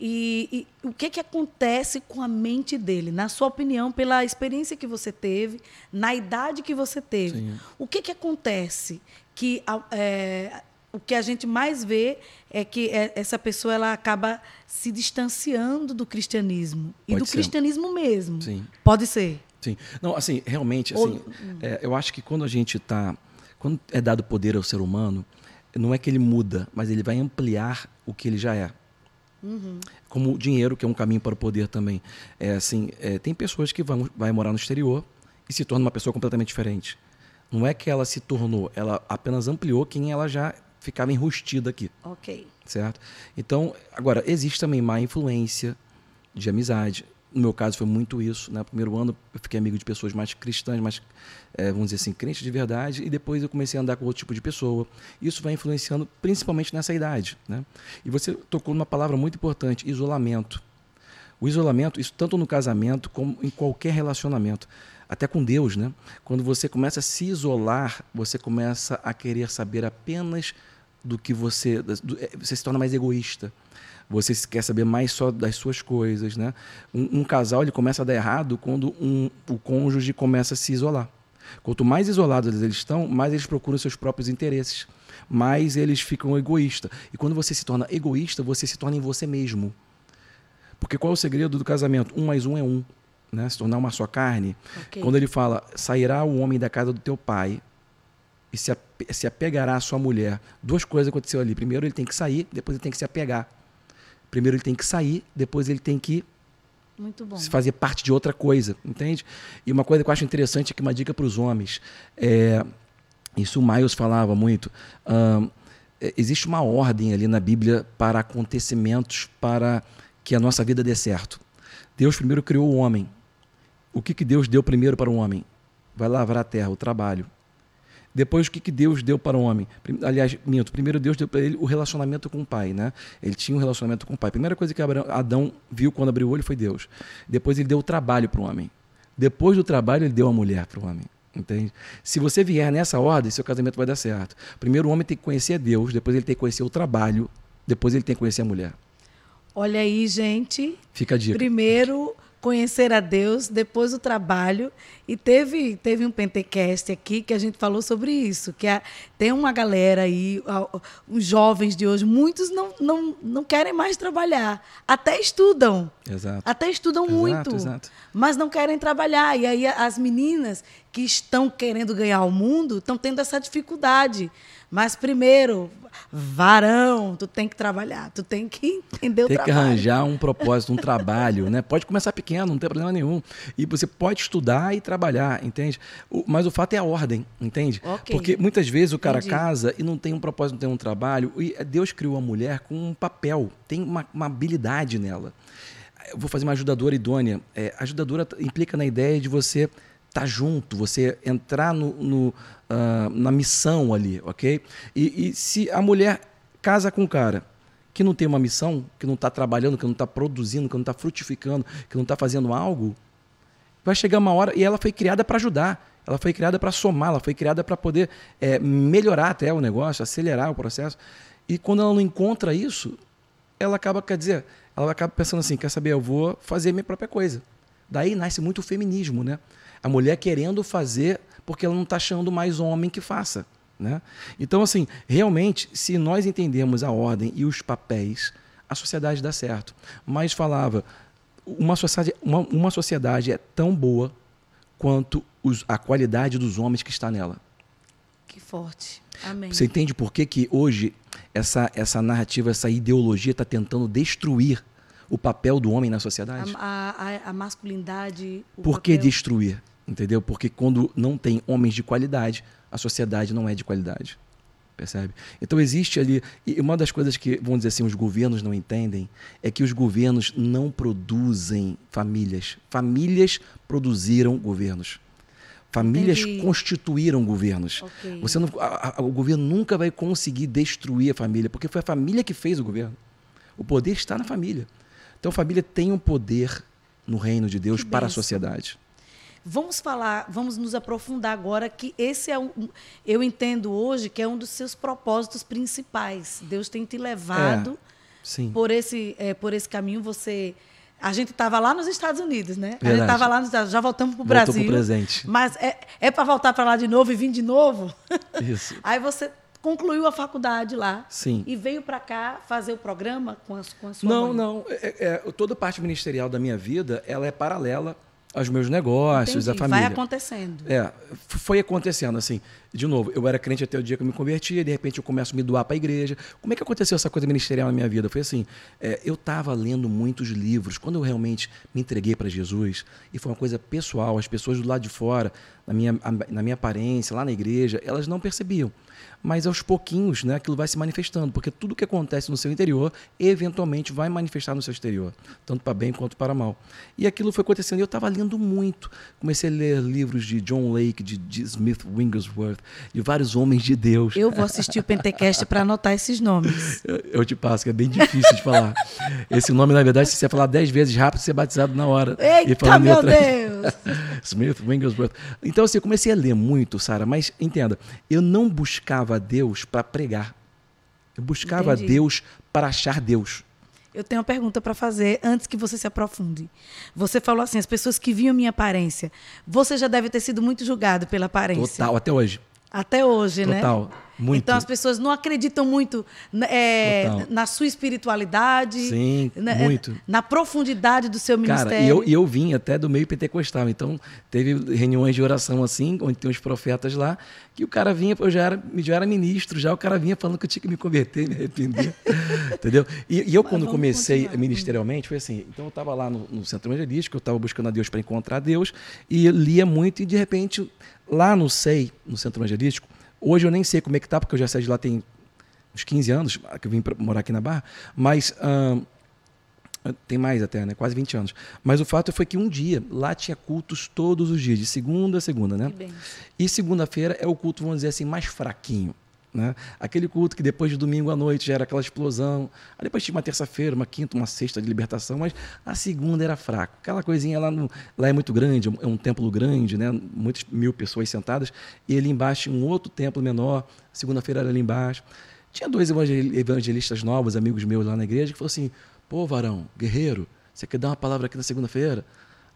e, e, o que, que acontece com a mente dele, na sua opinião, pela experiência que você teve, na idade que você teve? Sim. O que, que acontece que é, o que a gente mais vê é que é, essa pessoa ela acaba se distanciando do cristianismo Pode e do ser. cristianismo mesmo. Sim. Pode ser. Sim. Não, assim, realmente, Ou... assim, é, eu acho que quando a gente está, quando é dado poder ao ser humano, não é que ele muda, mas ele vai ampliar o que ele já é. Uhum. Como o dinheiro, que é um caminho para o poder também. É assim, é, tem pessoas que vão vai morar no exterior e se torna uma pessoa completamente diferente. Não é que ela se tornou, ela apenas ampliou quem ela já ficava enrustida aqui. Ok. Certo? Então, agora, existe também má influência de amizade. No meu caso foi muito isso. No né? primeiro ano eu fiquei amigo de pessoas mais cristãs, mais, é, vamos dizer assim, crentes de verdade, e depois eu comecei a andar com outro tipo de pessoa. Isso vai influenciando principalmente nessa idade. Né? E você tocou numa palavra muito importante, isolamento. O isolamento, isso tanto no casamento como em qualquer relacionamento, até com Deus, né? Quando você começa a se isolar, você começa a querer saber apenas do que você, do, é, você se torna mais egoísta você quer saber mais só das suas coisas, né? Um, um casal ele começa a dar errado quando um, o cônjuge começa a se isolar. Quanto mais isolados eles estão, mais eles procuram seus próprios interesses, mais eles ficam egoístas. E quando você se torna egoísta, você se torna em você mesmo. Porque qual é o segredo do casamento? Um mais um é um. Né? Se tornar uma só carne. Okay. Quando ele fala, sairá o homem da casa do teu pai e se, se apegará à sua mulher. Duas coisas aconteceram ali. Primeiro ele tem que sair, depois ele tem que se apegar. Primeiro ele tem que sair, depois ele tem que se fazer parte de outra coisa, entende? E uma coisa que eu acho interessante, que uma dica para os homens, é, isso o Miles falava muito, um, existe uma ordem ali na Bíblia para acontecimentos para que a nossa vida dê certo. Deus primeiro criou o homem. O que, que Deus deu primeiro para o homem? Vai lavrar a terra, o trabalho. Depois, o que, que Deus deu para o homem? Aliás, minto, primeiro Deus deu para ele o relacionamento com o pai. Né? Ele tinha um relacionamento com o pai. A primeira coisa que Adão viu quando abriu o olho foi Deus. Depois, ele deu o trabalho para o homem. Depois do trabalho, ele deu a mulher para o homem. Entende? Se você vier nessa ordem, seu casamento vai dar certo. Primeiro o homem tem que conhecer Deus, depois ele tem que conhecer o trabalho, depois ele tem que conhecer a mulher. Olha aí, gente. Fica a dica. Primeiro conhecer a Deus depois do trabalho. E teve, teve um Pentecast aqui que a gente falou sobre isso, que a, tem uma galera aí, os jovens de hoje, muitos não, não, não querem mais trabalhar. Até estudam. Exato. Até estudam exato, muito. Exato. Mas não querem trabalhar. E aí as meninas que estão querendo ganhar o mundo estão tendo essa dificuldade. Mas primeiro, varão, tu tem que trabalhar, tu tem que entender tem o trabalho. Tem que arranjar um propósito, um trabalho, né? Pode começar pequeno, não tem problema nenhum. E você pode estudar e trabalhar, entende? O, mas o fato é a ordem, entende? Okay. Porque muitas vezes o cara Entendi. casa e não tem um propósito, não tem um trabalho. E Deus criou a mulher com um papel, tem uma, uma habilidade nela. Eu vou fazer uma ajudadora idônea. É, ajudadora implica na ideia de você estar tá junto, você entrar no, no uh, na missão ali, ok? E, e, se a mulher casa com um cara que não tem uma missão, que não está trabalhando, que não está produzindo, que não está frutificando, que não está fazendo algo, vai chegar uma hora e ela foi criada para ajudar. Ela foi criada para somar, ela foi criada para poder é, melhorar até o negócio, acelerar o processo. E quando ela não encontra isso, ela acaba, quer dizer, ela acaba pensando assim, quer saber, eu vou fazer minha própria coisa. Daí nasce muito o feminismo, né? A mulher querendo fazer porque ela não está achando mais homem que faça. Né? Então, assim, realmente, se nós entendemos a ordem e os papéis, a sociedade dá certo. Mas falava, uma sociedade, uma, uma sociedade é tão boa quanto os, a qualidade dos homens que está nela. Que forte. Amém. Você entende por que, que hoje essa, essa narrativa, essa ideologia está tentando destruir o papel do homem na sociedade? A, a, a masculinidade. por papel... que destruir? Entendeu? Porque quando não tem homens de qualidade, a sociedade não é de qualidade. Percebe? Então existe ali. E uma das coisas que, vamos dizer assim, os governos não entendem é que os governos não produzem famílias. Famílias produziram governos. Famílias Entendi. constituíram governos. Okay. Você não, a, a, o governo nunca vai conseguir destruir a família, porque foi a família que fez o governo. O poder está na família. Então a família tem um poder no reino de Deus para a sociedade. Vamos falar, vamos nos aprofundar agora que esse é um, eu entendo hoje que é um dos seus propósitos principais. Deus tem te levado é, por esse é, por esse caminho. Você, a gente estava lá nos Estados Unidos, né? Verdade. A gente estava lá nos Estados, já voltamos para o Brasil. Pro presente. Mas é, é para voltar para lá de novo e vir de novo. Isso. Aí você concluiu a faculdade lá. Sim. E veio para cá fazer o programa com a, com a sua não, mãe. Não, é, é, toda a parte ministerial da minha vida ela é paralela aos meus negócios, Entendi. à família. Vai acontecendo. É, foi acontecendo assim. De novo, eu era crente até o dia que eu me converti, de repente eu começo a me doar para a igreja. Como é que aconteceu essa coisa ministerial na minha vida? Foi assim, é, eu estava lendo muitos livros. Quando eu realmente me entreguei para Jesus, e foi uma coisa pessoal, as pessoas do lado de fora, na minha, na minha aparência, lá na igreja, elas não percebiam mas aos pouquinhos né, aquilo vai se manifestando, porque tudo que acontece no seu interior, eventualmente vai manifestar no seu exterior, tanto para bem quanto para mal. E aquilo foi acontecendo, e eu estava lendo muito. Comecei a ler livros de John Lake, de, de Smith Wigglesworth, de vários homens de Deus. Eu vou assistir o Pentecast para anotar esses nomes. Eu, eu, te passo, que é bem difícil de falar. Esse nome, na verdade, se você falar dez vezes rápido, você é batizado na hora. Eita, meu outra... Deus! Smith Wigglesworth. Então, assim, eu comecei a ler muito, Sara, mas entenda, eu não buscava buscava Deus para pregar. Eu buscava Entendi. Deus para achar Deus. Eu tenho uma pergunta para fazer antes que você se aprofunde. Você falou assim, as pessoas que viam minha aparência. Você já deve ter sido muito julgado pela aparência. Total, até hoje. Até hoje, Total, né? Total, muito. Então as pessoas não acreditam muito né, é, na sua espiritualidade. Sim, na, né, muito. Na profundidade do seu ministério. Cara, e eu, eu vim até do meio pentecostal. Então teve reuniões de oração assim, onde tem uns profetas lá, que o cara vinha, eu já era, já era ministro, já o cara vinha falando que eu tinha que me converter, me arrepender. entendeu? E, e eu, Mas quando comecei continuar. ministerialmente, foi assim. Então eu estava lá no, no centro evangelístico, eu estava buscando a Deus para encontrar Deus, e lia muito, e de repente Lá no SEI, no Centro Evangelístico, hoje eu nem sei como é que tá, porque eu já saí de lá tem uns 15 anos, que eu vim para morar aqui na Barra, mas hum, tem mais até, né? Quase 20 anos. Mas o fato foi que um dia lá tinha cultos todos os dias, de segunda a segunda, né? E segunda-feira é o culto, vamos dizer assim, mais fraquinho. Né? Aquele culto que depois de domingo à noite já era aquela explosão. Aí depois tinha uma terça-feira, uma quinta, uma sexta de libertação, mas a segunda era fraco. Aquela coisinha lá, no, lá é muito grande, é um templo grande, né? muitas mil pessoas sentadas, e ali embaixo um outro templo menor, segunda-feira era ali embaixo. Tinha dois evangelistas novos, amigos meus lá na igreja, que falaram assim: pô, varão, guerreiro, você quer dar uma palavra aqui na segunda-feira?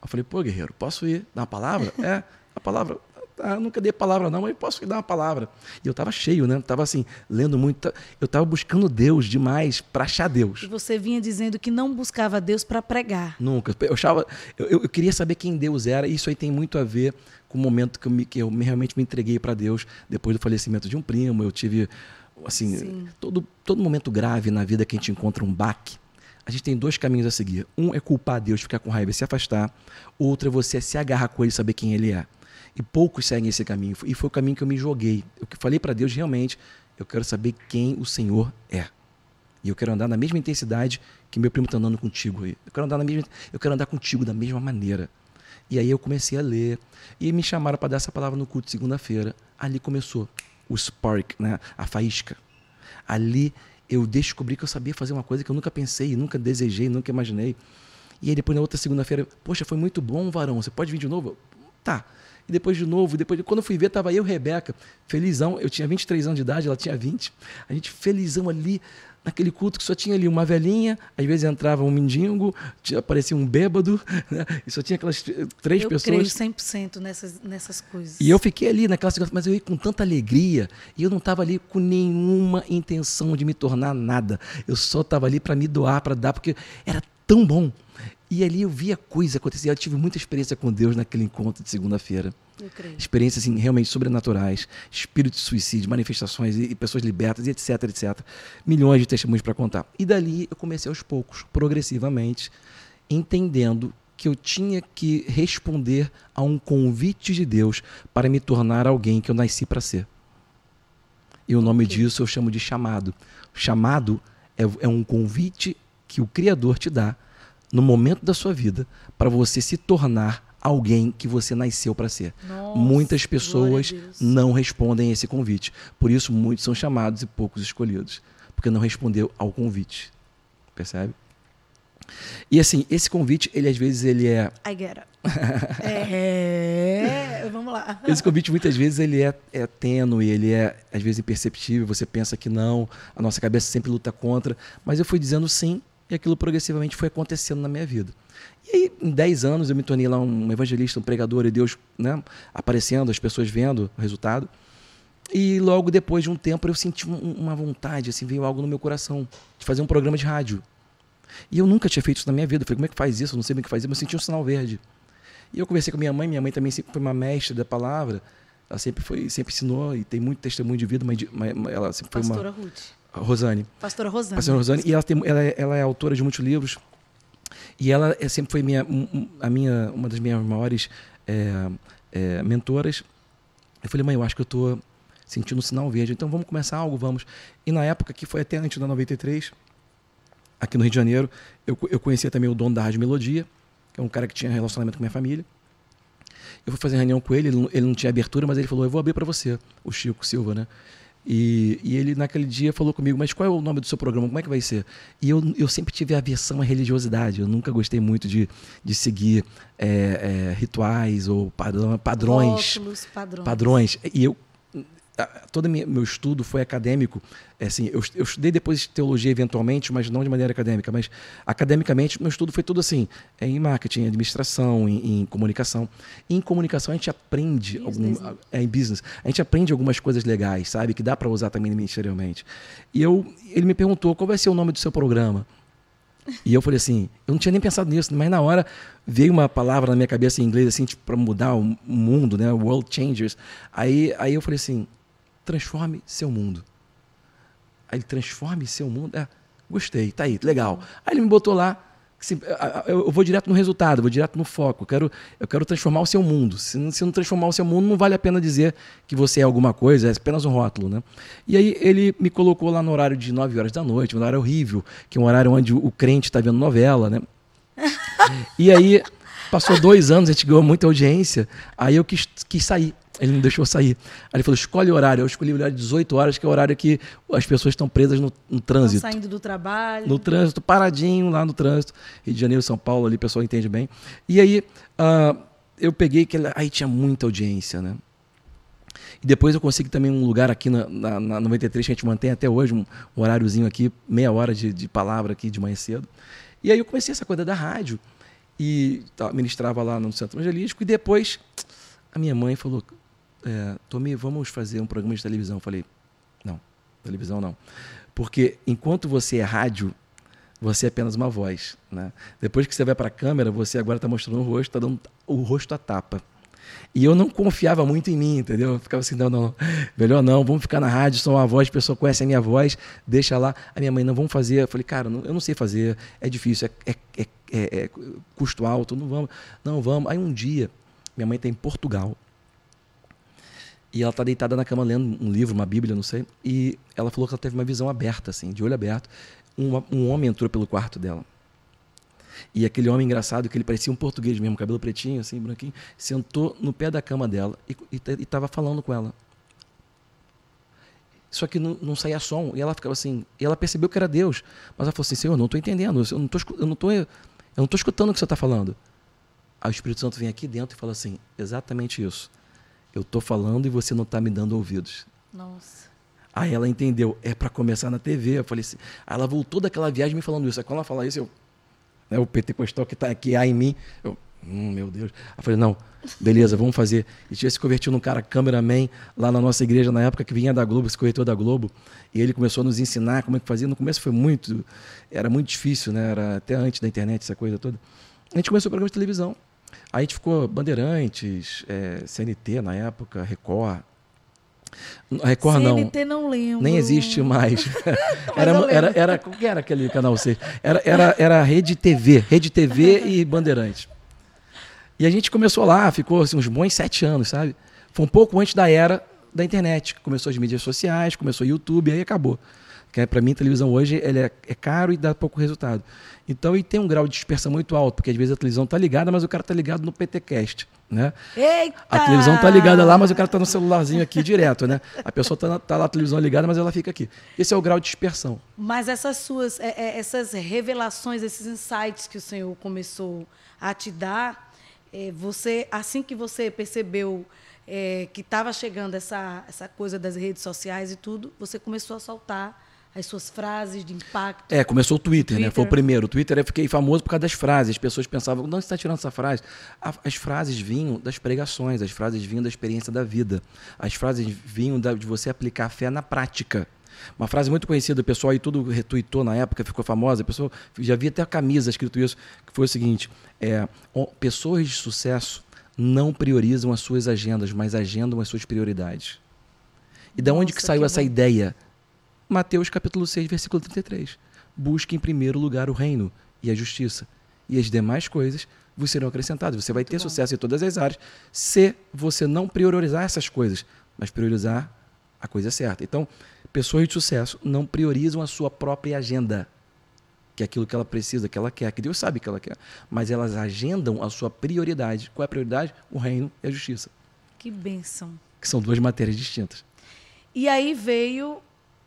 Eu falei, pô, guerreiro, posso ir dar uma palavra? é, a palavra ah, nunca dei palavra não, mas posso dar uma palavra. E eu estava cheio, né? Estava assim, lendo muito. Eu estava buscando Deus demais para achar Deus. E você vinha dizendo que não buscava Deus para pregar. Nunca. Eu, achava, eu, eu, queria saber quem Deus era. E isso aí tem muito a ver com o momento que eu, me, que eu realmente me entreguei para Deus depois do falecimento de um primo. Eu tive, assim, Sim. todo, todo momento grave na vida que a gente encontra um baque. A gente tem dois caminhos a seguir. Um é culpar Deus, ficar com raiva e se afastar. Outro é você se agarrar com ele e saber quem ele é. E poucos seguem esse caminho. E foi o caminho que eu me joguei. Eu falei para Deus realmente, eu quero saber quem o Senhor é. E eu quero andar na mesma intensidade que meu primo está andando contigo. Eu quero andar na mesma, eu quero andar contigo da mesma maneira. E aí eu comecei a ler e me chamaram para dar essa palavra no culto segunda-feira. Ali começou o spark, né? A faísca. Ali eu descobri que eu sabia fazer uma coisa que eu nunca pensei, nunca desejei, nunca imaginei. E aí depois na outra segunda-feira, poxa, foi muito bom, varão. Você pode vir de novo? Tá. E depois de novo, depois de... quando eu fui ver, tava eu e Rebeca, felizão, eu tinha 23 anos de idade, ela tinha 20, a gente felizão ali, naquele culto que só tinha ali uma velhinha, às vezes entrava um mendigo, aparecia um bêbado, né? e só tinha aquelas três eu pessoas. Eu creio 100% nessas, nessas coisas. E eu fiquei ali naquela situação, mas eu ia com tanta alegria, e eu não estava ali com nenhuma intenção de me tornar nada. Eu só estava ali para me doar, para dar, porque era tão bom. E ali eu via coisa acontecer. Eu tive muita experiência com Deus naquele encontro de segunda-feira. Experiências assim, realmente sobrenaturais, espírito de suicídio, manifestações e, e pessoas libertas, e etc, etc. Milhões de testemunhos para contar. E dali eu comecei aos poucos, progressivamente, entendendo que eu tinha que responder a um convite de Deus para me tornar alguém que eu nasci para ser. E o nome okay. disso eu chamo de chamado. Chamado é, é um convite que o Criador te dá no momento da sua vida para você se tornar alguém que você nasceu para ser. Nossa, Muitas pessoas não respondem a esse convite. Por isso, muitos são chamados e poucos escolhidos. Porque não respondeu ao convite. Percebe? E assim, esse convite, ele às vezes ele é. I get it. é, vamos lá. Esse convite muitas vezes ele é, é tênue, ele é às vezes imperceptível, você pensa que não, a nossa cabeça sempre luta contra, mas eu fui dizendo sim e aquilo progressivamente foi acontecendo na minha vida. E aí, em 10 anos, eu me tornei lá um evangelista, um pregador, e Deus né, aparecendo, as pessoas vendo o resultado. E logo depois de um tempo, eu senti uma vontade, assim, veio algo no meu coração, de fazer um programa de rádio. E eu nunca tinha feito isso na minha vida. Eu falei, como é que faz isso? Eu não sei bem o que fazer, mas eu senti um sinal verde. E eu conversei com minha mãe, minha mãe também sempre foi uma mestre da palavra. Ela sempre foi, sempre ensinou e tem muito testemunho de vida, mas, ela sempre foi Pastora uma Ruth. Rosane. Pastora Rosane. Pastora Rosane. E ela, tem, ela, é, ela é autora de muitos livros. E ela é, sempre foi minha, a minha, uma das minhas maiores é, é, mentoras. Eu falei, mãe, eu acho que eu estou sentindo um sinal verde. Então vamos começar algo, vamos. E na época que foi até antes da 93, aqui no Rio de Janeiro, eu, eu conhecia também o dono da Rádio Melodia, que é um cara que tinha relacionamento com minha família. Eu fui fazer reunião com ele, ele não tinha abertura, mas ele falou: Eu vou abrir para você, o Chico Silva, né? E, e, ele naquele dia falou comigo, mas qual é o nome do seu programa? Como é que vai ser? E eu, eu sempre tive aversão à religiosidade. Eu nunca gostei muito de, de seguir é, é, rituais ou padrão, padrões. Rótulos, padrões. Padrões. E eu todo meu estudo foi acadêmico. É assim, eu, eu, estudei depois teologia eventualmente, mas não de maneira acadêmica. Mas academicamente, meu estudo foi tudo assim: é em marketing, em administração, em, em comunicação. E em comunicação a gente aprende business, algum, né? é em business. A gente aprende algumas coisas legais, sabe, que dá para usar também ministerialmente. E eu, ele me perguntou qual vai ser o nome do seu programa. E eu falei assim, eu não tinha nem pensado nisso, mas na hora veio uma palavra na minha cabeça em inglês assim, tipo, para mudar o mundo, né, world changers. Aí, aí eu falei assim, transforme seu mundo. Aí ele transforme seu mundo. É, gostei, tá aí, legal. Aí ele me botou lá. Eu vou direto no resultado, vou direto no foco. Eu quero, eu quero transformar o seu mundo. Se não, se não transformar o seu mundo, não vale a pena dizer que você é alguma coisa, é apenas um rótulo. Né? E aí ele me colocou lá no horário de 9 horas da noite, um horário horrível, que é um horário onde o crente está vendo novela. Né? e aí passou dois anos, a gente ganhou muita audiência, aí eu quis, quis sair. Ele não deixou sair. Aí ele falou: escolhe o horário. Eu escolhi o horário de 18 horas, que é o horário que as pessoas estão presas no, no trânsito. Estão saindo do trabalho. No trânsito, paradinho lá no trânsito. Rio de Janeiro, São Paulo, ali o pessoal entende bem. E aí uh, eu peguei que aí tinha muita audiência, né? E depois eu consegui também um lugar aqui na, na, na 93 que a gente mantém até hoje, um, um horáriozinho aqui, meia hora de, de palavra aqui de manhã cedo. E aí eu comecei essa coisa da rádio e tá, ministrava lá no Centro Evangelístico e depois a minha mãe falou, é, Tomi, vamos fazer um programa de televisão. Eu falei, não, televisão não. Porque enquanto você é rádio, você é apenas uma voz. Né? Depois que você vai para a câmera, você agora está mostrando o rosto, está dando o rosto a tapa. E eu não confiava muito em mim, entendeu? Eu ficava assim, não, não, melhor não, vamos ficar na rádio, sou uma voz, a pessoa conhece a minha voz, deixa lá. A minha mãe, não, vamos fazer. Eu falei, cara, não, eu não sei fazer, é difícil, é, é, é, é custo alto, não vamos. Não, vamos. Aí um dia, minha mãe está em Portugal, e ela está deitada na cama lendo um livro, uma Bíblia, não sei. E ela falou que ela teve uma visão aberta, assim, de olho aberto. Um, um homem entrou pelo quarto dela. E aquele homem engraçado, que ele parecia um português mesmo, cabelo pretinho, assim, branquinho, sentou no pé da cama dela e estava falando com ela. Só que não, não, saía som. E ela ficava assim. E ela percebeu que era Deus. Mas ela falou assim: Senhor, eu não estou entendendo. Eu não estou eu não tô, eu não tô escutando o que você está falando. Aí o Espírito Santo vem aqui dentro e fala assim: exatamente isso eu tô falando e você não tá me dando ouvidos. Nossa. Aí ela entendeu, é para começar na TV. Eu falei assim. Aí ela voltou daquela viagem me falando isso. Aí quando ela fala isso, eu. Né, o pentecostal que, tá, que há em mim, eu. Hum, meu Deus. Aí eu falei, não, beleza, vamos fazer. E tinha se convertido num cara cameraman lá na nossa igreja, na época que vinha da Globo, esse corretor da Globo. E ele começou a nos ensinar como é que fazia. No começo foi muito. Era muito difícil, né? Era até antes da internet, essa coisa toda. A gente começou o programa de televisão. Aí a gente ficou Bandeirantes, é, CNT na época, Record. Record não. CNT não lembro. Nem existe mais. era, era, era, qual que era aquele canal 6? Era, era, era Rede TV, Rede TV e Bandeirantes. E a gente começou lá, ficou assim, uns bons sete anos, sabe? Foi um pouco antes da era da internet. Começou as mídias sociais, começou o YouTube, aí acabou. Que é, para mim, a televisão hoje ele é, é, caro e dá pouco resultado. Então, e tem um grau de dispersão muito alto, porque às vezes a televisão está ligada, mas o cara está ligado no PTcast, né? Eita! A televisão está ligada lá, mas o cara está no celularzinho aqui direto, né? A pessoa está tá lá a televisão ligada, mas ela fica aqui. Esse é o grau de dispersão. Mas essas suas, é, é, essas revelações, esses insights que o Senhor começou a te dar, é, você, assim que você percebeu é, que estava chegando essa, essa coisa das redes sociais e tudo, você começou a soltar as suas frases de impacto. É, começou o Twitter, Twitter, né? Foi o primeiro. O Twitter eu fiquei famoso por causa das frases. As pessoas pensavam, não, você está tirando essa frase. As frases vinham das pregações, as frases vinham da experiência da vida. As frases vinham de você aplicar a fé na prática. Uma frase muito conhecida, o pessoal aí tudo retweetou na época, ficou famosa, a pessoa já via até a camisa escrito isso, que foi o seguinte: é, pessoas de sucesso não priorizam as suas agendas, mas agendam as suas prioridades. E da onde que saiu que essa bom. ideia Mateus capítulo 6, versículo 33. Busque em primeiro lugar o reino e a justiça, e as demais coisas vos serão acrescentadas. Você vai Muito ter bom. sucesso em todas as áreas se você não priorizar essas coisas, mas priorizar a coisa certa. Então, pessoas de sucesso não priorizam a sua própria agenda, que é aquilo que ela precisa, que ela quer, que Deus sabe que ela quer, mas elas agendam a sua prioridade. Qual é a prioridade? O reino e a justiça. Que bênção. Que são duas matérias distintas. E aí veio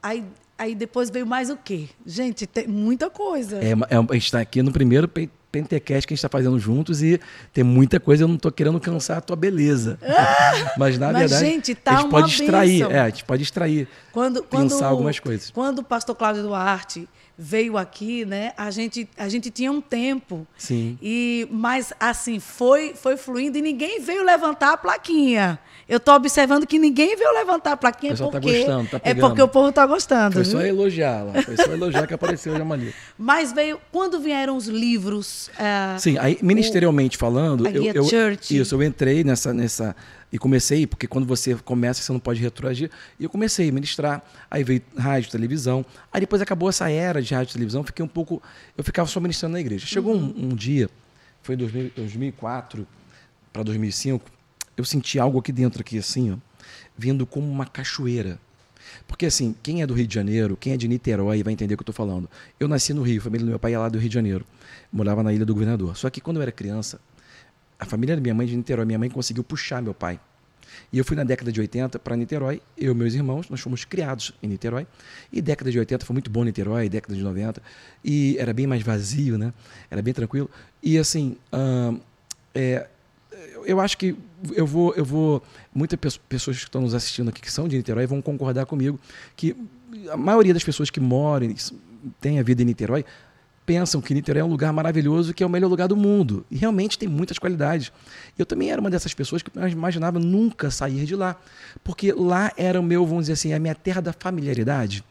Aí, aí depois veio mais o quê? Gente, tem muita coisa. É, é a gente está aqui no primeiro Pentecast que a gente está fazendo juntos e tem muita coisa, eu não estou querendo cansar a tua beleza. Ah, mas na mas, verdade, gente, tá a gente pode extrair, é, a gente pode extrair, quando, pensar quando, algumas coisas. Quando o pastor Cláudio Duarte veio aqui, né? A gente, a gente tinha um tempo. Sim. E mas assim, foi foi fluindo e ninguém veio levantar a plaquinha. Eu estou observando que ninguém veio levantar a plaquinha o tá porque tá gostando, tá é porque o povo está gostando. Foi só elogiá-la, foi só elogiar que apareceu Jamali. Mas veio quando vieram os livros. Uh, Sim, aí ministerialmente o, falando, eu, eu Church. isso, eu entrei nessa nessa e comecei, porque quando você começa, você não pode retroagir. E eu comecei a ministrar. Aí veio rádio, televisão. Aí depois acabou essa era de rádio e televisão. Fiquei um pouco. Eu ficava só ministrando na igreja. Chegou uhum. um, um, dia, foi em 2004 para 2005 eu senti algo aqui dentro, aqui assim, ó, vindo como uma cachoeira. Porque assim, quem é do Rio de Janeiro, quem é de Niterói vai entender o que eu estou falando. Eu nasci no Rio, a família do meu pai é lá do Rio de Janeiro. Morava na Ilha do Governador. Só que quando eu era criança, a família da minha mãe de Niterói, minha mãe conseguiu puxar meu pai. E eu fui na década de 80 para Niterói, eu e meus irmãos, nós fomos criados em Niterói. E década de 80 foi muito bom Niterói, década de 90. E era bem mais vazio, né? Era bem tranquilo. E assim, é, eu acho que eu vou, eu vou. Muitas pessoas que estão nos assistindo aqui, que são de Niterói, vão concordar comigo que a maioria das pessoas que moram, têm a vida em Niterói, pensam que Niterói é um lugar maravilhoso, que é o melhor lugar do mundo. E realmente tem muitas qualidades. Eu também era uma dessas pessoas que imaginava nunca sair de lá. Porque lá era o meu, vamos dizer assim, a minha terra da familiaridade.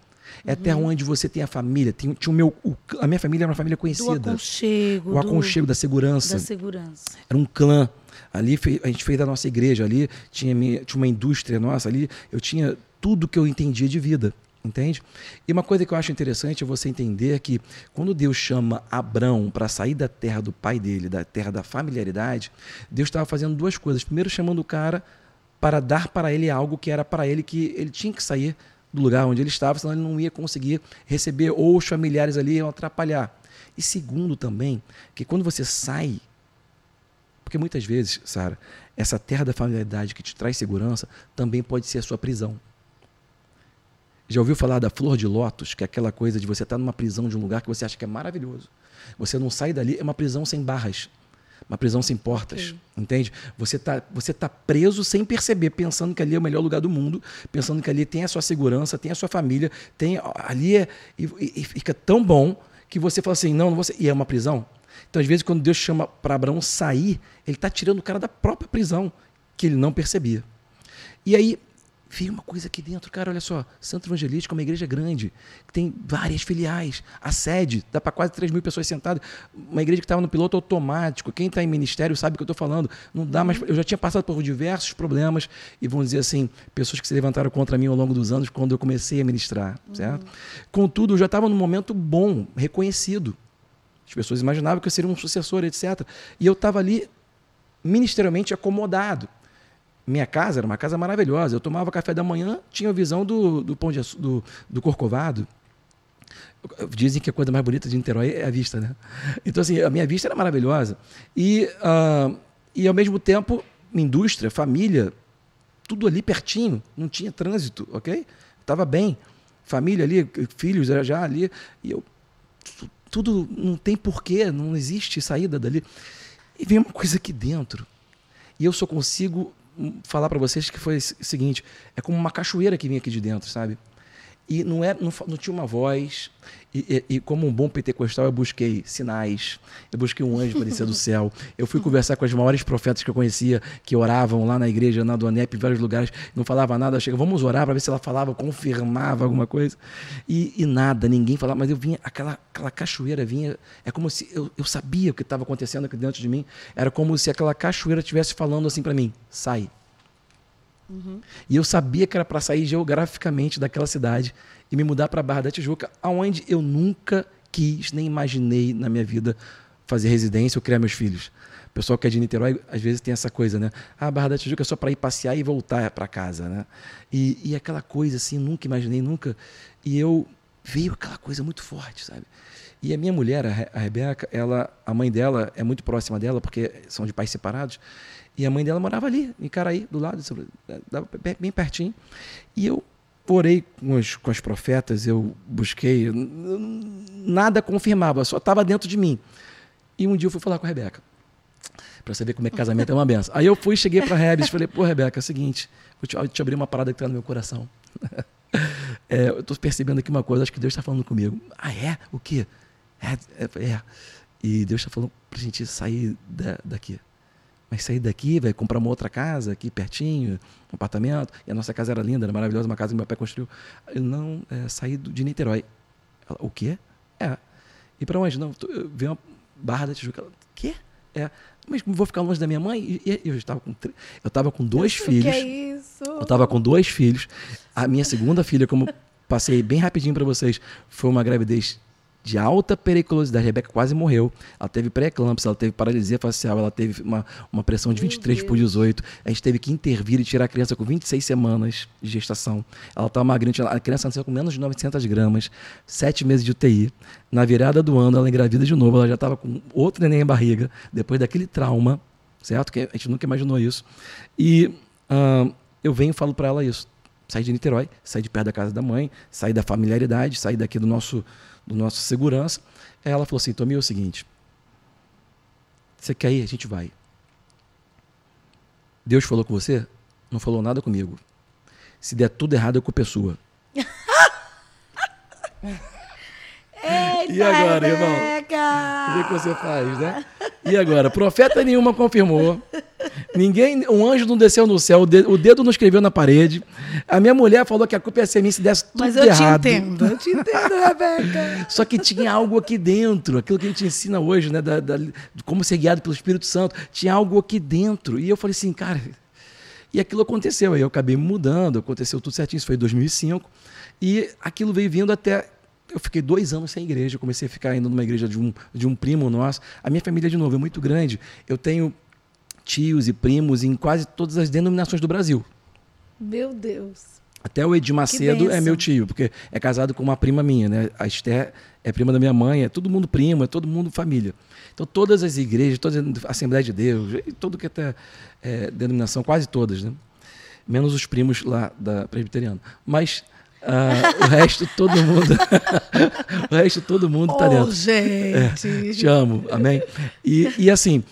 É a terra uhum. onde você tem a família. Tem, tinha o meu, o, a minha família era uma família conhecida. Do aconchego. O aconchego do, da segurança. Da segurança. Era um clã. Ali a gente fez a nossa igreja, ali tinha, tinha uma indústria nossa, ali eu tinha tudo que eu entendia de vida. Entende? E uma coisa que eu acho interessante é você entender que quando Deus chama Abraão para sair da terra do pai dele, da terra da familiaridade, Deus estava fazendo duas coisas. Primeiro, chamando o cara para dar para ele algo que era para ele que ele tinha que sair do lugar onde ele estava, senão ele não ia conseguir receber ou os familiares ali iam atrapalhar. E segundo também, que quando você sai porque muitas vezes, Sara, essa terra da familiaridade que te traz segurança também pode ser a sua prisão. Já ouviu falar da flor de lótus, que é aquela coisa de você estar numa prisão de um lugar que você acha que é maravilhoso. Você não sai dali, é uma prisão sem barras. Uma prisão sem portas, entende? Você está você tá preso sem perceber, pensando que ali é o melhor lugar do mundo, pensando que ali tem a sua segurança, tem a sua família, tem ali é e, e fica tão bom que você fala assim, não, não você e é uma prisão. Então às vezes quando Deus chama para Abraão sair, ele está tirando o cara da própria prisão que ele não percebia. E aí veio uma coisa aqui dentro, cara, olha só, Santo Evangelístico é uma igreja grande, que tem várias filiais, a sede, dá para quase 3 mil pessoas sentadas, uma igreja que estava no piloto automático, quem está em ministério sabe o que eu estou falando, não dá mais, eu já tinha passado por diversos problemas, e vamos dizer assim, pessoas que se levantaram contra mim ao longo dos anos, quando eu comecei a ministrar, certo? Uhum. Contudo, eu já estava num momento bom, reconhecido, as pessoas imaginavam que eu seria um sucessor, etc. E eu estava ali ministerialmente acomodado. Minha casa era uma casa maravilhosa. Eu tomava café da manhã, tinha a visão do, do pão de, do, do Corcovado. Dizem que a coisa mais bonita de Niterói é a vista, né? Então, assim, a minha vista era maravilhosa. E, uh, e ao mesmo tempo, indústria, família, tudo ali pertinho, não tinha trânsito, ok? Estava bem. Família ali, filhos já ali. E eu, tudo não tem porquê, não existe saída dali. E vem uma coisa aqui dentro. E eu só consigo falar para vocês que foi o seguinte: é como uma cachoeira que vinha aqui de dentro, sabe? E não, é, não, não tinha uma voz. E, e, e, como um bom pentecostal, eu busquei sinais. Eu busquei um anjo aparecer do céu. Eu fui conversar com as maiores profetas que eu conhecia, que oravam lá na igreja, na Donep, em vários lugares. Não falava nada. Cheguei, vamos orar para ver se ela falava, confirmava alguma coisa. E, e, nada, ninguém falava. Mas eu vinha, aquela, aquela cachoeira vinha. É como se eu, eu sabia o que estava acontecendo aqui dentro de mim. Era como se aquela cachoeira estivesse falando assim para mim: sai Uhum. E eu sabia que era para sair geograficamente daquela cidade e me mudar para Barra da Tijuca, aonde eu nunca quis nem imaginei na minha vida fazer residência ou criar meus filhos. O pessoal que é de Niterói, às vezes tem essa coisa, né? Ah, Barra da Tijuca é só para ir passear e voltar para casa, né? E, e aquela coisa assim, nunca imaginei, nunca. E eu veio aquela coisa muito forte, sabe? E a minha mulher, a Rebeca, ela, a mãe dela é muito próxima dela, porque são de pais separados. E a mãe dela morava ali, em Caraí, do lado, bem pertinho. E eu orei com os, com os profetas, eu busquei, nada confirmava, só estava dentro de mim. E um dia eu fui falar com a Rebeca, para saber como é que casamento é uma benção. Aí eu fui, cheguei para a Rebeca e falei, pô, Rebeca, é o seguinte, vou te, te abrir uma parada que está no meu coração. é, eu estou percebendo aqui uma coisa, acho que Deus está falando comigo. Ah, é? O quê? É, é, é. E Deus está falando para a gente sair da, daqui mas sair daqui, vai comprar uma outra casa aqui pertinho, um apartamento. E a nossa casa era linda, era maravilhosa, uma casa que meu pai construiu. Eu não, é, saí de Niterói. Ela, o quê? É. E para onde? Não, veio uma Barra da Tijuca. Ela, quê? É. Mas vou ficar longe da minha mãe? E, e eu estava com eu estava com dois filhos. Que é isso? Eu estava com dois filhos. A minha segunda filha, como passei bem rapidinho para vocês, foi uma gravidez de alta periculosidade. A Rebeca quase morreu. Ela teve pré-eclâmpsia, ela teve paralisia facial, ela teve uma, uma pressão de 23 por 18. A gente teve que intervir e tirar a criança com 26 semanas de gestação. Ela estava magrinha, a criança nasceu com menos de 900 gramas, sete meses de UTI. Na virada do ano, ela engravida de novo, ela já estava com outro neném em barriga, depois daquele trauma, certo? Que a gente nunca imaginou isso. E uh, eu venho e falo para ela isso. Sair de Niterói, sair de perto da casa da mãe, sair da familiaridade, sair daqui do nosso do nosso segurança. Ela falou assim: Tomi, é o seguinte. Você quer ir? A gente vai. Deus falou com você? Não falou nada comigo. Se der tudo errado, a culpa é sua. Eita, e agora, irmão? O que, que você faz, né? E agora? Profeta nenhuma confirmou. Ninguém, um anjo não desceu no céu, o dedo, não escreveu na parede. A minha mulher falou que a culpa ia ser minha se desse tudo Mas eu errado. te entendo, eu te entendo, Rebeca. Só que tinha algo aqui dentro, aquilo que a gente ensina hoje, né, da, da, de como ser guiado pelo Espírito Santo. Tinha algo aqui dentro. E eu falei assim, cara. E aquilo aconteceu. Aí eu acabei me mudando, aconteceu tudo certinho. Isso foi em 2005. E aquilo veio vindo até eu fiquei dois anos sem igreja, comecei a ficar indo numa igreja de um, de um primo nosso. A minha família, de novo, é muito grande. Eu tenho tios e primos em quase todas as denominações do Brasil. Meu Deus. Até o Edir Macedo é meu tio, porque é casado com uma prima minha, né? A Esther é prima da minha mãe, é todo mundo primo, é todo mundo família. Então todas as igrejas, toda a Assembleia de Deus, tudo que até é, denominação, quase todas, né? Menos os primos lá da presbiteriana. Mas Uh, o resto, todo mundo. o resto, todo mundo está oh, dentro. Gente. É, te amo, amém? E, e assim.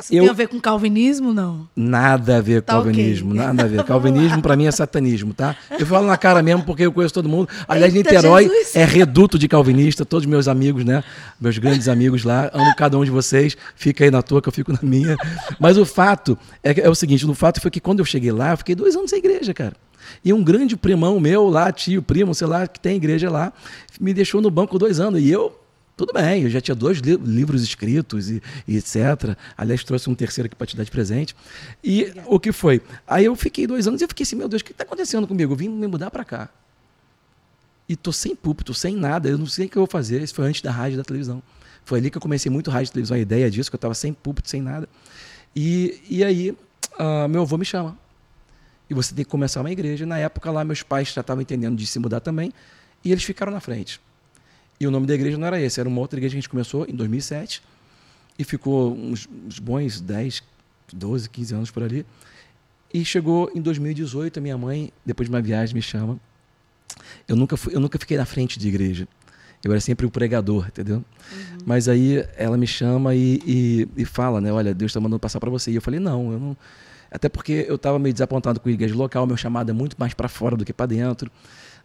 Isso eu, tem a ver com calvinismo, não? Nada a ver com tá calvinismo, okay. nada a ver. Calvinismo para mim é satanismo, tá? Eu falo na cara mesmo porque eu conheço todo mundo. Aliás, Eita, Niterói Jesus. é reduto de calvinista, todos meus amigos, né? Meus grandes amigos lá, amo cada um de vocês. Fica aí na tua que eu fico na minha. Mas o fato é, é o seguinte, o fato foi que quando eu cheguei lá, eu fiquei dois anos na igreja, cara. E um grande primão meu lá, tio, primo, sei lá, que tem igreja lá, me deixou no banco dois anos. E eu tudo bem, eu já tinha dois li livros escritos e, e, etc. Aliás, trouxe um terceiro aqui para te dar de presente. E Obrigada. o que foi? Aí eu fiquei dois anos e eu fiquei assim, meu Deus, o que está acontecendo comigo? Eu vim me mudar para cá. E tô sem púlpito, sem nada, eu não sei o que eu vou fazer. Isso foi antes da rádio e da televisão. Foi ali que eu comecei muito rádio e televisão, a ideia disso, que eu estava sem púlpito, sem nada. E, e aí, uh, meu avô me chama. E você tem que começar uma igreja. Na época lá, meus pais já estavam entendendo de se mudar também. E eles ficaram na frente. E o nome da igreja não era esse, era uma outra igreja que a gente começou em 2007 e ficou uns, uns bons 10, 12, 15 anos por ali. E chegou em 2018, a minha mãe, depois de uma viagem, me chama. Eu nunca, fui, eu nunca fiquei na frente de igreja. Eu era sempre o pregador, entendeu? Uhum. Mas aí ela me chama e, e, e fala, né? Olha, Deus está mandando passar para você. E eu falei, não, eu não. Até porque eu estava meio desapontado com a igreja local, meu chamado é muito mais para fora do que para dentro.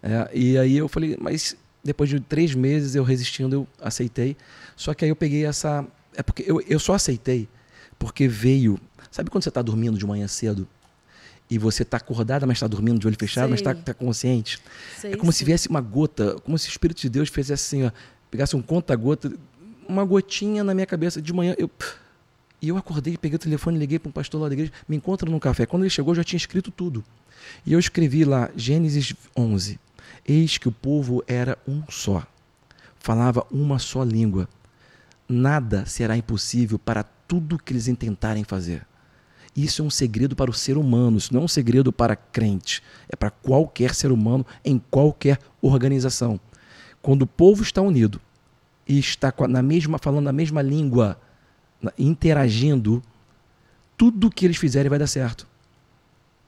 É, e aí eu falei, mas depois de três meses eu resistindo, eu aceitei. Só que aí eu peguei essa. É porque eu, eu só aceitei porque veio. Sabe quando você está dormindo de manhã cedo e você está acordada, mas está dormindo de olho fechado, Sei. mas está tá consciente? Sei, é como se viesse uma gota, como se o Espírito de Deus fizesse assim, ó, pegasse um conta-gota, uma gotinha na minha cabeça de manhã. Eu, e eu acordei, peguei o telefone, liguei para um pastor lá da igreja, me encontra no café. Quando ele chegou, já tinha escrito tudo. E eu escrevi lá, Gênesis 11. Eis que o povo era um só, falava uma só língua. Nada será impossível para tudo que eles intentarem fazer. Isso é um segredo para o ser humano, isso não é um segredo para crente, é para qualquer ser humano em qualquer organização. Quando o povo está unido e está na mesma falando a mesma língua, interagindo, tudo que eles fizerem vai dar certo.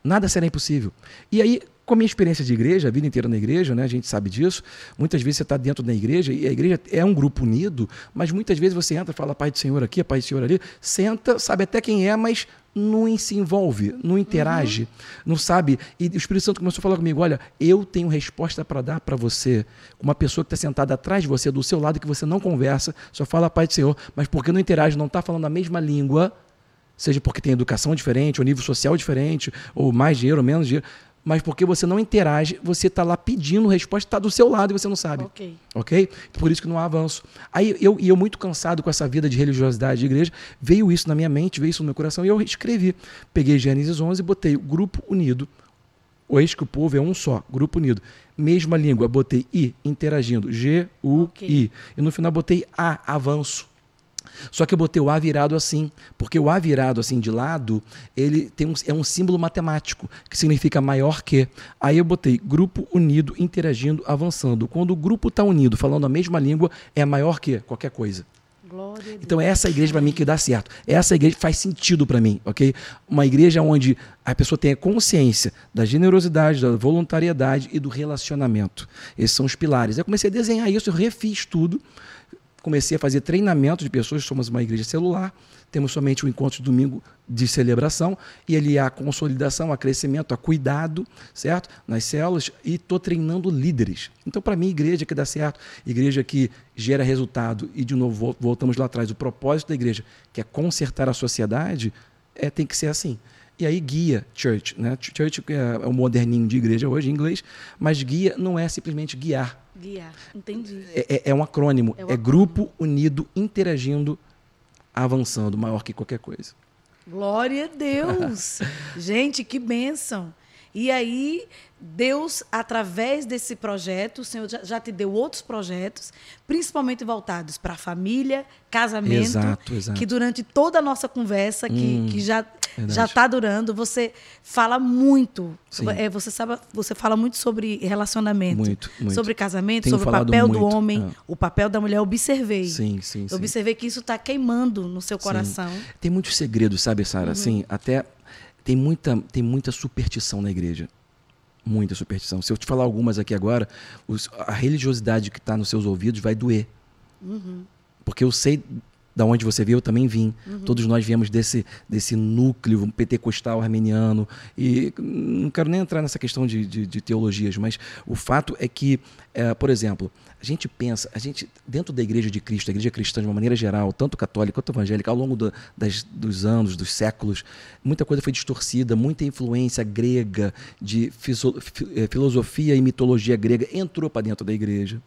Nada será impossível. E aí com a minha experiência de igreja, a vida inteira na igreja, né, a gente sabe disso. Muitas vezes você está dentro da igreja e a igreja é um grupo unido, mas muitas vezes você entra, fala Pai do Senhor aqui, Pai do Senhor ali, senta, sabe até quem é, mas não se envolve, não interage, uhum. não sabe. E o Espírito Santo começou a falar comigo: olha, eu tenho resposta para dar para você, uma pessoa que está sentada atrás de você, do seu lado, que você não conversa, só fala Pai do Senhor, mas porque não interage, não está falando a mesma língua, seja porque tem educação diferente, ou nível social diferente, ou mais dinheiro ou menos dinheiro mas porque você não interage, você está lá pedindo resposta, está do seu lado e você não sabe. Ok. Ok? Por isso que não há avanço. Aí eu, e eu muito cansado com essa vida de religiosidade de igreja, veio isso na minha mente, veio isso no meu coração, e eu escrevi. Peguei Gênesis 11 e botei o grupo unido. O ex que o povo é um só, grupo unido. Mesma língua, botei I, interagindo. G, U, okay. I. E no final botei A, avanço. Só que eu botei o A virado assim, porque o A virado assim de lado, ele tem um, é um símbolo matemático, que significa maior que. Aí eu botei grupo unido, interagindo, avançando. Quando o grupo está unido, falando a mesma língua, é maior que qualquer coisa. Então, é essa igreja para mim que dá certo. Essa igreja faz sentido para mim, ok? Uma igreja onde a pessoa tenha consciência da generosidade, da voluntariedade e do relacionamento. Esses são os pilares. Eu comecei a desenhar isso, eu refiz tudo comecei a fazer treinamento de pessoas, somos uma igreja celular, temos somente o um encontro de domingo de celebração, e ali há consolidação, há crescimento, há cuidado, certo? Nas células, e estou treinando líderes. Então, para mim, igreja que dá certo, igreja que gera resultado, e de novo voltamos lá atrás, o propósito da igreja, que é consertar a sociedade, é, tem que ser assim. E aí guia church, né? Church é o moderninho de igreja hoje em inglês, mas guia não é simplesmente guiar. Guiar, entendi. É, é, é um acrônimo, é, é grupo unido interagindo, avançando, maior que qualquer coisa. Glória a Deus! Gente, que bênção! E aí, Deus, através desse projeto, o Senhor já, te deu outros projetos, principalmente voltados para a família, casamento, exato, exato. que durante toda a nossa conversa, que, hum, que já já está durando, você fala muito. É, você sabe, você fala muito sobre relacionamento, muito, muito. sobre casamento, Tenho sobre o papel muito. do homem, é. o papel da mulher. Observei. Sim, sim, sim. Observei que isso está queimando no seu coração. Sim. Tem muitos segredos, sabe, Sara? Uhum. Assim, até tem muita, tem muita superstição na igreja muita superstição. Se eu te falar algumas aqui agora, os, a religiosidade que está nos seus ouvidos vai doer. Uhum. Porque eu sei da onde você veio, eu também vim. Uhum. Todos nós viemos desse, desse núcleo pentecostal armeniano. E não quero nem entrar nessa questão de, de, de teologias, mas o fato é que, é, por exemplo, a gente pensa, a gente, dentro da igreja de Cristo, a igreja cristã de uma maneira geral, tanto católica quanto evangélica, ao longo do, das, dos anos, dos séculos, muita coisa foi distorcida, muita influência grega, de eh, filosofia e mitologia grega entrou para dentro da igreja.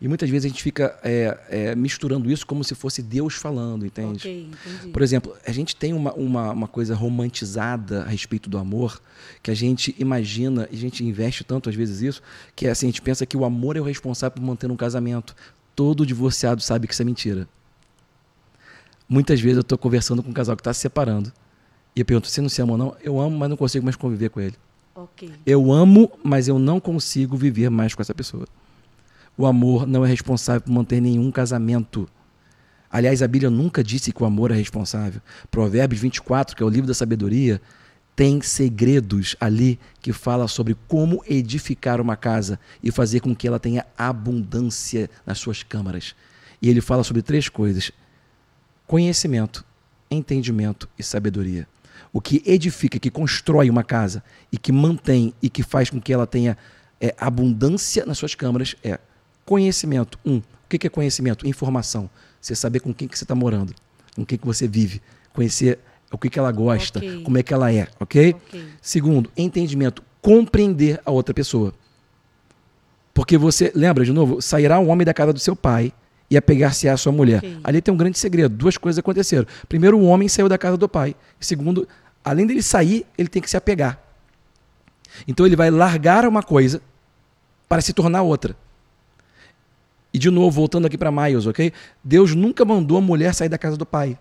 E muitas vezes a gente fica é, é, misturando isso como se fosse Deus falando, entende? Okay, Por exemplo, a gente tem uma, uma, uma, coisa romantizada a respeito do amor, que a gente imagina, e a gente investe tanto às vezes isso, que é assim, a gente pensa que o amor é o responsável por manter um casamento. Todo divorciado sabe que isso é mentira. Muitas vezes eu estou conversando com um casal que está se separando, e eu pergunto, você não se ama ou não? Eu amo, mas não consigo mais conviver com ele. Okay. Eu amo, mas eu não consigo viver mais com essa pessoa. O amor não é responsável por manter nenhum casamento. Aliás, a Bíblia nunca disse que o amor é responsável. Provérbios 24, que é o livro da sabedoria, tem segredos ali que fala sobre como edificar uma casa e fazer com que ela tenha abundância nas suas câmaras. E ele fala sobre três coisas: conhecimento, entendimento e sabedoria. O que edifica, que constrói uma casa e que mantém e que faz com que ela tenha é, abundância nas suas câmaras é Conhecimento. Um, o que é conhecimento? Informação. Você saber com quem que você está morando, com quem que você vive, conhecer o que, que ela gosta, okay. como é que ela é, okay? ok? Segundo, entendimento. Compreender a outra pessoa. Porque você, lembra de novo, sairá um homem da casa do seu pai e apegar-se à sua mulher. Okay. Ali tem um grande segredo. Duas coisas aconteceram. Primeiro, o homem saiu da casa do pai. Segundo, além dele sair, ele tem que se apegar. Então ele vai largar uma coisa para se tornar outra. E de novo, voltando aqui para Miles, ok? Deus nunca mandou a mulher sair da casa do pai.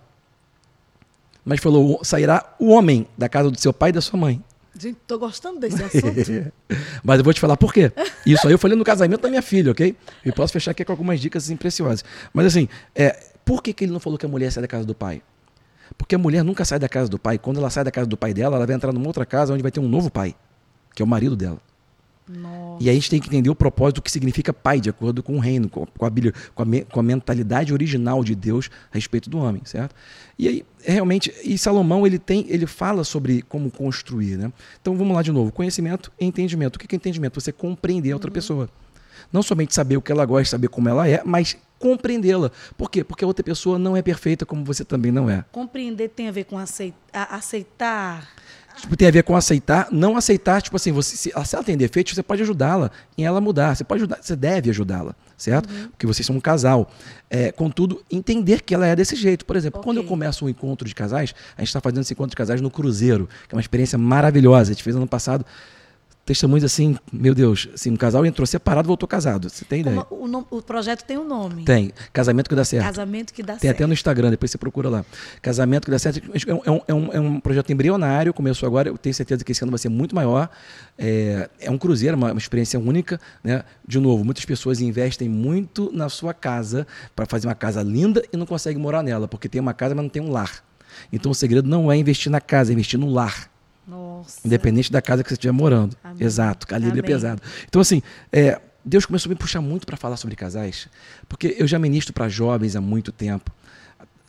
Mas falou: sairá o homem da casa do seu pai e da sua mãe. Gente, tô gostando desse assunto. Mas eu vou te falar por quê. Isso aí eu falei no casamento da minha filha, ok? E posso fechar aqui com algumas dicas assim, preciosas. Mas assim, é, por que, que ele não falou que a mulher sai da casa do pai? Porque a mulher nunca sai da casa do pai. Quando ela sai da casa do pai dela, ela vai entrar numa outra casa onde vai ter um novo pai, que é o marido dela. Nossa. E aí a gente tem que entender o propósito do que significa pai, de acordo com o reino, com a, Bíblia, com a, com a mentalidade original de Deus a respeito do homem, certo? E aí, realmente, e Salomão, ele tem, ele fala sobre como construir, né? Então vamos lá de novo, conhecimento e entendimento. O que é entendimento? Você compreender a outra uhum. pessoa. Não somente saber o que ela gosta, saber como ela é, mas compreendê-la. Por quê? Porque a outra pessoa não é perfeita como você também não é. Compreender tem a ver com aceitar, aceitar Tipo, tem a ver com aceitar, não aceitar, tipo assim, você, se, se ela tem defeitos, você pode ajudá-la em ela mudar, você pode ajudar, você deve ajudá-la, certo? Uhum. Porque vocês são um casal. É, contudo, entender que ela é desse jeito. Por exemplo, okay. quando eu começo um encontro de casais, a gente está fazendo esse encontro de casais no Cruzeiro, que é uma experiência maravilhosa. A gente fez ano passado testemunhos assim, meu Deus, assim, um casal entrou separado voltou casado. Você tem ideia? O, o, o, projeto tem um nome. Tem. Casamento que dá certo. Casamento que dá tem certo. Tem até no Instagram, depois você procura lá. Casamento que dá certo. É um, é um, é um projeto embrionário, começou agora, eu tenho certeza que esse ano vai ser muito maior. É, é um cruzeiro, uma, uma experiência única. Né? De novo, muitas pessoas investem muito na sua casa para fazer uma casa linda e não conseguem morar nela, porque tem uma casa, mas não tem um lar. Então o segredo não é investir na casa, é investir no lar. Nossa. Independente da casa que você estiver morando. Amém. Exato, calibre é pesado. Então, assim, é, Deus começou a me puxar muito para falar sobre casais, porque eu já ministro para jovens há muito tempo.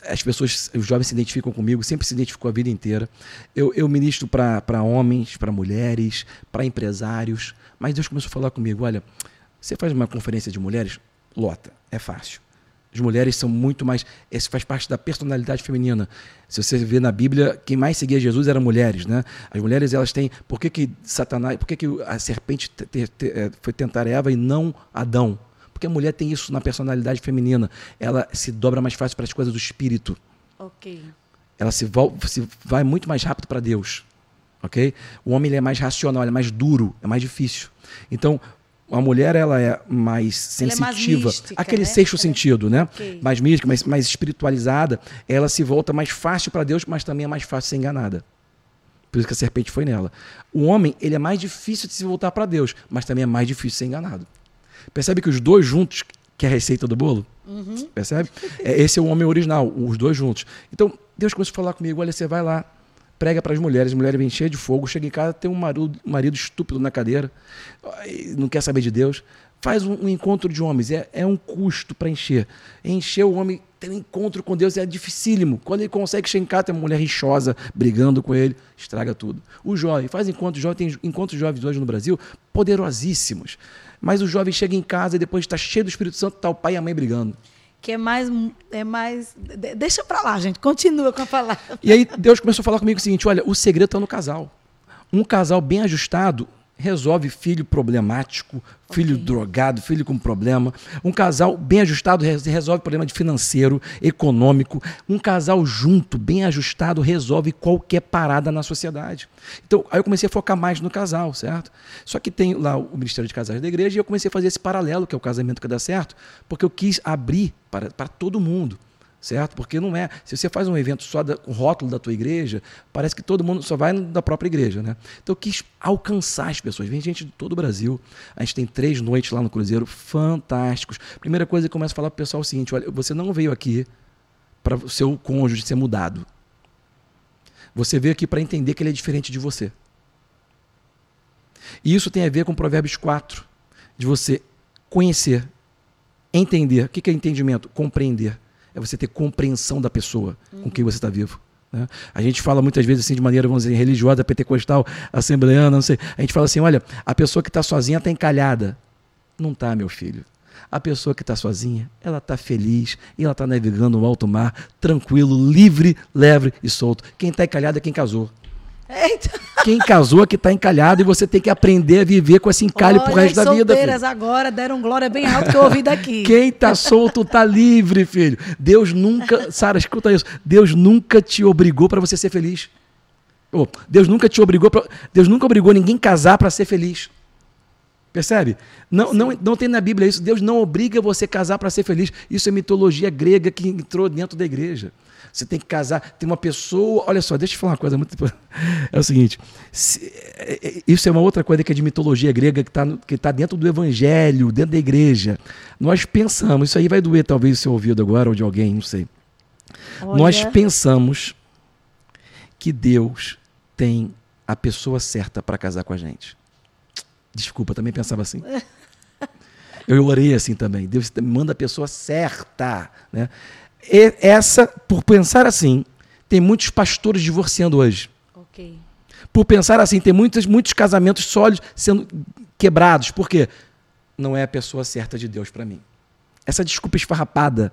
As pessoas, os jovens se identificam comigo, sempre se identificou a vida inteira. Eu, eu ministro para homens, para mulheres, para empresários, mas Deus começou a falar comigo: olha, você faz uma conferência de mulheres? Lota, é fácil. As mulheres são muito mais. Isso faz parte da personalidade feminina. Se você vê na Bíblia, quem mais seguia Jesus eram mulheres, né? As mulheres elas têm. Por que, que Satanás. Por que, que a serpente te, te, te, é, foi tentar Eva e não Adão? Porque a mulher tem isso na personalidade feminina. Ela se dobra mais fácil para as coisas do espírito. Ok. Ela se, se vai muito mais rápido para Deus. Ok? O homem é mais racional, é mais duro, é mais difícil. Então, a mulher ela é mais sensitiva, é mais mística, aquele né? sexto é. sentido, né? Okay. Mais mística, mais, mais espiritualizada, ela se volta mais fácil para Deus, mas também é mais fácil ser enganada. Por isso que a serpente foi nela. O homem, ele é mais difícil de se voltar para Deus, mas também é mais difícil de ser enganado. Percebe que os dois juntos, que é a receita do bolo? Uhum. Percebe? É, esse é o homem original, os dois juntos. Então, Deus começou a falar comigo: olha, você vai lá, prega para as mulheres, as mulheres vêm cheias de fogo, chega em casa, tem um marido, marido estúpido na cadeira, não quer saber de Deus. Faz um, um encontro de homens, é, é um custo para encher. Encher o homem, ter um encontro com Deus é dificílimo. Quando ele consegue chegar em casa, tem uma mulher rixosa brigando com ele, estraga tudo. O jovem, faz encontros jovens, tem encontros jovens hoje no Brasil poderosíssimos. Mas o jovem chega em casa e depois está cheio do Espírito Santo, está o pai e a mãe brigando que é mais é mais deixa para lá gente continua com a palavra. E aí Deus começou a falar comigo o seguinte olha o segredo está no casal. Um casal bem ajustado resolve filho problemático, filho okay. drogado, filho com problema. Um casal bem ajustado resolve problema de financeiro, econômico. Um casal junto, bem ajustado, resolve qualquer parada na sociedade. Então, aí eu comecei a focar mais no casal, certo? Só que tem lá o Ministério de Casais da Igreja e eu comecei a fazer esse paralelo, que é o casamento que dá certo, porque eu quis abrir para, para todo mundo certo? Porque não é. Se você faz um evento só da, com rótulo da tua igreja, parece que todo mundo só vai da própria igreja, né? Então eu quis alcançar as pessoas. Vem gente de todo o Brasil. A gente tem três noites lá no Cruzeiro fantásticos. Primeira coisa que começa a falar para o pessoal é o seguinte: olha, você não veio aqui para o seu cônjuge ser mudado. Você veio aqui para entender que ele é diferente de você. E isso tem a ver com Provérbios 4, de você conhecer, entender. O que é entendimento? Compreender é você ter compreensão da pessoa uhum. com quem você está vivo. Né? A gente fala muitas vezes assim de maneira, vamos dizer, religiosa, pentecostal, assembleana, não sei. A gente fala assim: olha, a pessoa que está sozinha está encalhada. Não está, meu filho. A pessoa que está sozinha, ela está feliz e ela está navegando no alto mar, tranquilo, livre, leve e solto. Quem está encalhado é quem casou. Eita. Quem casou é que está encalhado e você tem que aprender a viver com esse encalhe Olha, pro resto da vida. As solteiras agora deram glória bem alto que eu ouvi daqui. Quem está solto está livre, filho. Deus nunca, Sara, escuta isso. Deus nunca te obrigou para você ser feliz. Oh, Deus nunca te obrigou, pra, Deus nunca obrigou ninguém a casar para ser feliz. Percebe? Não, não, não tem na Bíblia isso. Deus não obriga você a casar para ser feliz. Isso é mitologia grega que entrou dentro da igreja. Você tem que casar. Tem uma pessoa. Olha só, deixa eu falar uma coisa muito. É o seguinte: se, é, é, isso é uma outra coisa que é de mitologia grega que está que tá dentro do evangelho, dentro da igreja. Nós pensamos, isso aí vai doer talvez o seu ouvido agora ou de alguém, não sei. Olha. Nós pensamos que Deus tem a pessoa certa para casar com a gente. Desculpa, também pensava assim. Eu orei assim também. Deus manda a pessoa certa. Né? E essa, por pensar assim, tem muitos pastores divorciando hoje. Okay. Por pensar assim, tem muitos, muitos casamentos sólidos sendo quebrados. Por quê? Não é a pessoa certa de Deus para mim. Essa desculpa esfarrapada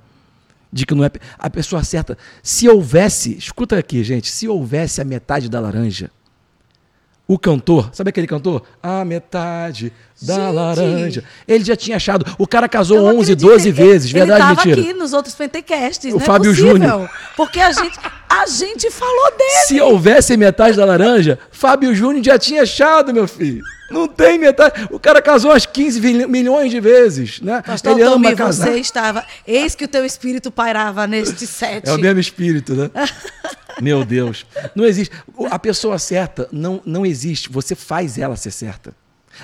de que não é a pessoa certa. Se houvesse, escuta aqui, gente, se houvesse a metade da laranja, o cantor, sabe aquele cantor? A metade da Gente. laranja. Ele já tinha achado. O cara casou 11, 12 vezes, ele, verdade ou mentira? aqui nos outros Pentecasts, O é Fábio é Júnior. Porque a gente, a gente falou dele. Se houvesse metade da laranja, Fábio Júnior já tinha achado, meu filho. Não tem metade. O cara casou umas 15 milhões de vezes, né? Pastor Ele ama casar. você estava... Eis que o teu espírito pairava neste set. É o mesmo espírito, né? Meu Deus. Não existe. A pessoa certa não, não existe. Você faz ela ser certa.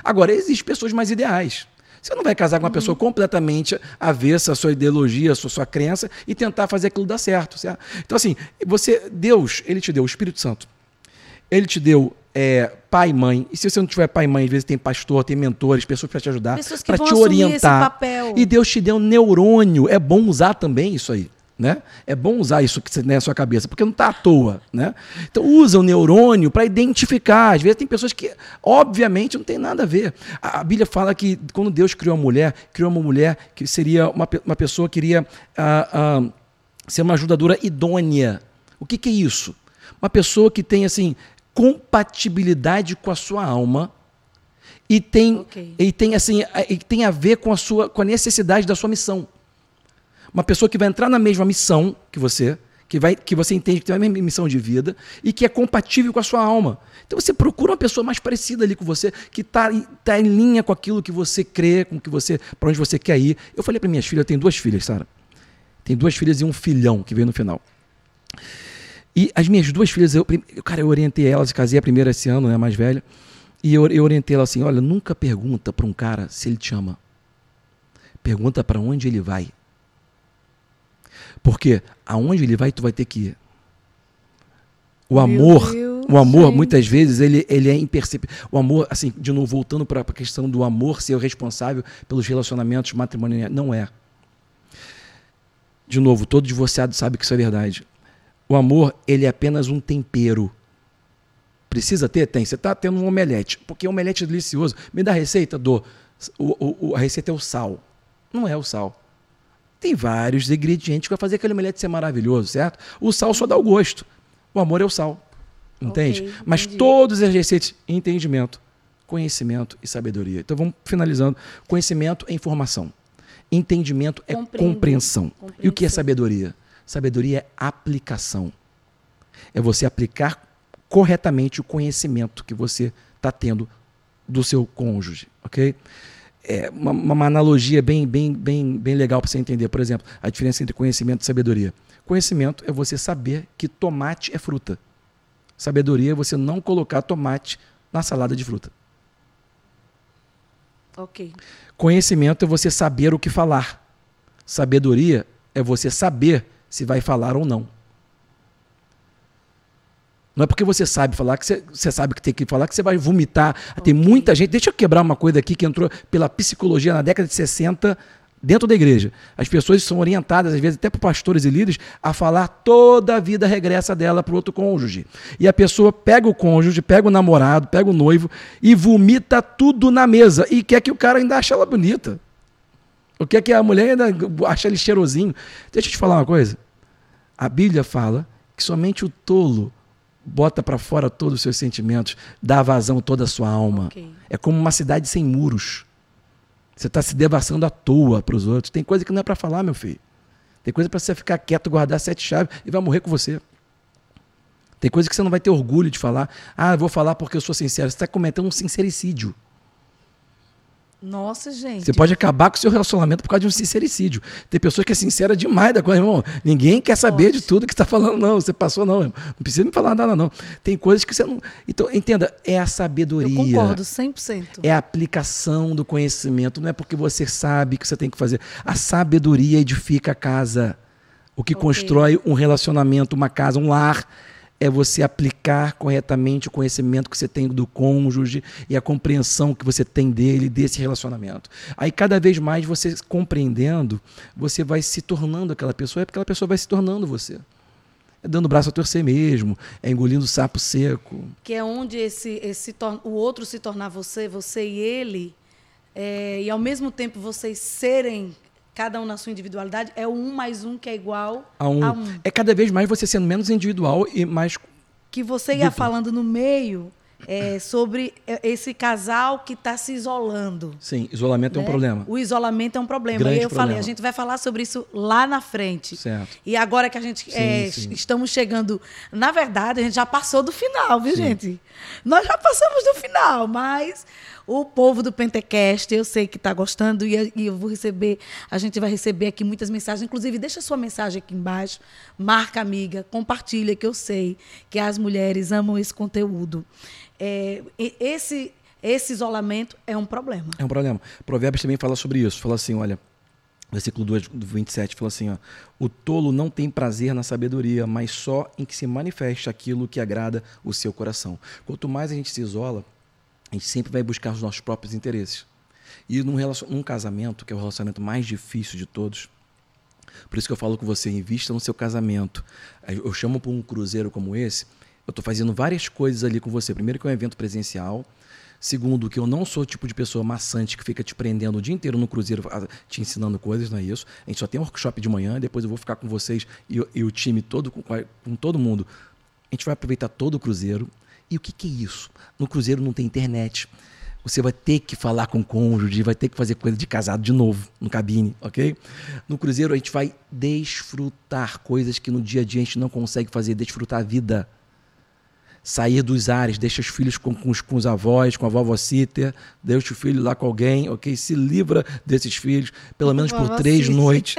Agora, existem pessoas mais ideais. Você não vai casar com uma uhum. pessoa completamente avessa à sua ideologia, à sua, sua crença e tentar fazer aquilo dar certo, certo. Então, assim, você, Deus, ele te deu o Espírito Santo. Ele te deu é, pai e mãe. E se você não tiver pai e mãe, às vezes tem pastor, tem mentores, pessoas para te ajudar, para te orientar. E Deus te deu um neurônio. É bom usar também isso aí. Né? É bom usar isso que na sua cabeça, porque não está à toa. Né? Então usa o neurônio para identificar. Às vezes tem pessoas que, obviamente, não tem nada a ver. A, a, Bíblia fala que quando Deus criou a mulher, criou uma mulher que seria uma, uma pessoa que iria uh, uh, ser uma ajudadora idônea. O que, que é isso? Uma pessoa que tem assim compatibilidade com a sua alma e tem, okay. e tem assim e tem a ver com a sua com a necessidade da sua missão uma pessoa que vai entrar na mesma missão que você, que, vai, que você entende que tem a mesma missão de vida e que é compatível com a sua alma. Então você procura uma pessoa mais parecida ali com você, que está tá em linha com aquilo que você crê, com que você, para onde você quer ir. Eu falei para minhas filhas, eu tenho duas filhas, Sara. Tem duas filhas e um filhão que veio no final. E as minhas duas filhas, eu, cara, eu orientei elas, casei a primeira esse ano, né, mais velha, e eu, eu orientei ela assim: olha, nunca pergunta para um cara se ele te ama. Pergunta para onde ele vai. Porque aonde ele vai, tu vai ter que ir. O amor, O amor, gente. muitas vezes, ele, ele é imperceptível. O amor, assim, de novo, voltando para a questão do amor ser o responsável pelos relacionamentos matrimoniais. Não é. De novo, todo divorciado sabe que isso é verdade. O amor, ele é apenas um tempero. Precisa ter? Tem. Você está tendo um omelete. Porque omelete é delicioso. Me dá a receita? do O, o, a receita é o sal. Não é o sal. Tem vários ingredientes que vai fazer aquele omelete ser maravilhoso, certo? O sal só dá o gosto. O amor é o sal. Entende? Okay, Mas todos os receitas, entendimento, conhecimento e sabedoria. Então vamos finalizando. Conhecimento é informação. Entendimento é compreensão. compreensão. E o que é sabedoria? Sabedoria é aplicação. É você aplicar corretamente o conhecimento que você está tendo do seu cônjuge, ok? É uma, uma analogia bem, bem, bem, bem legal para você entender. Por exemplo, a diferença entre conhecimento e sabedoria. Conhecimento é você saber que tomate é fruta. Sabedoria é você não colocar tomate na salada de fruta. Ok. Conhecimento é você saber o que falar. Sabedoria é você saber se vai falar ou não. Não é porque você sabe falar que você, você, sabe que tem que falar que você vai vomitar. Okay. Tem muita gente. Deixa eu quebrar uma coisa aqui que entrou pela psicologia na década de 60 dentro da igreja. As pessoas são orientadas, às vezes até por pastores e líderes, a falar toda a vida regressa dela para o outro cônjuge. E a pessoa pega o cônjuge, pega o namorado, pega o noivo e vomita tudo na mesa. E quer que o cara ainda ache ela bonita. O que é que a mulher ainda acha ele cheirosinho. Deixa eu te falar uma coisa. A Bíblia fala que somente o tolo bota para fora todos os seus sentimentos, dá vazão toda a sua alma. Okay. É como uma cidade sem muros. Você está se devassando à toa para os outros. Tem coisa que não é para falar, meu filho. Tem coisa para você ficar quieto, guardar sete chaves e vai morrer com você. Tem coisa que você não vai ter orgulho de falar. Ah, eu vou falar porque eu sou sincero. Você está cometendo um sincericídio. Nossa, gente. Você pode acabar com o seu relacionamento por causa de um sincericídio. Tem pessoas que é sincera demais da coisa, irmão. Ninguém quer saber de tudo que está falando, não. Você passou, não. Irmão. Não precisa me falar nada, não. Tem coisas que você não. Então, entenda, é a sabedoria. Eu concordo, 100%. É a aplicação do conhecimento. Não é porque você sabe que você tem que fazer. A sabedoria edifica a casa. O que okay. constrói um relacionamento, uma casa, um lar é você aplicar corretamente o conhecimento que você tem do cônjuge e a compreensão que você tem dele, desse relacionamento. Aí, cada vez mais você compreendendo, você vai se tornando aquela pessoa, é porque aquela pessoa vai se tornando você. É dando braço a torcer mesmo, é engolindo o sapo seco. Que é onde esse, esse o outro se tornar você, você e ele, é, e ao mesmo tempo vocês serem cada um na sua individualidade, é o um mais um que é igual a um. a um. É cada vez mais você sendo menos individual e mais. Que você ia falando no meio é, sobre esse casal que está se isolando. Sim, isolamento né? é um né? problema. O isolamento é um problema. Grande e eu problema. falei, a gente vai falar sobre isso lá na frente. Certo. E agora que a gente sim, é, sim. estamos chegando. Na verdade, a gente já passou do final, viu, sim. gente? Nós já passamos do final, mas o povo do Pentecast, eu sei que está gostando e, eu vou receber, a gente vai receber aqui muitas mensagens. Inclusive, deixa sua mensagem aqui embaixo, marca amiga, compartilha, que eu sei que as mulheres amam esse conteúdo. É, esse, esse isolamento é um problema. É um problema. Provérbios também fala sobre isso. Fala assim, olha, versículo 2 do 27 fala assim: ó, O tolo não tem prazer na sabedoria, mas só em que se manifeste aquilo que agrada o seu coração. Quanto mais a gente se isola, a gente sempre vai buscar os nossos próprios interesses. E num, num casamento, que é o relacionamento mais difícil de todos, por isso que eu falo com você, invista no seu casamento. Eu chamo para um cruzeiro como esse, eu estou fazendo várias coisas ali com você. Primeiro que é um evento presencial. Segundo, que eu não sou o tipo de pessoa maçante que fica te prendendo o dia inteiro no cruzeiro, te ensinando coisas, não é isso. A gente só tem um workshop de manhã, depois eu vou ficar com vocês e, e o time todo, com, com todo mundo. A gente vai aproveitar todo o cruzeiro. E o que, que é isso? No cruzeiro não tem internet. Você vai ter que falar com o cônjuge, vai ter que fazer coisa de casado de novo no cabine, ok? No cruzeiro a gente vai desfrutar coisas que no dia a dia a gente não consegue fazer, desfrutar a vida. Sair dos ares, deixa os filhos com, com, os, com os avós, com a vovó sitter, deixa o filho lá com alguém, ok? Se livra desses filhos, pelo menos por três noites.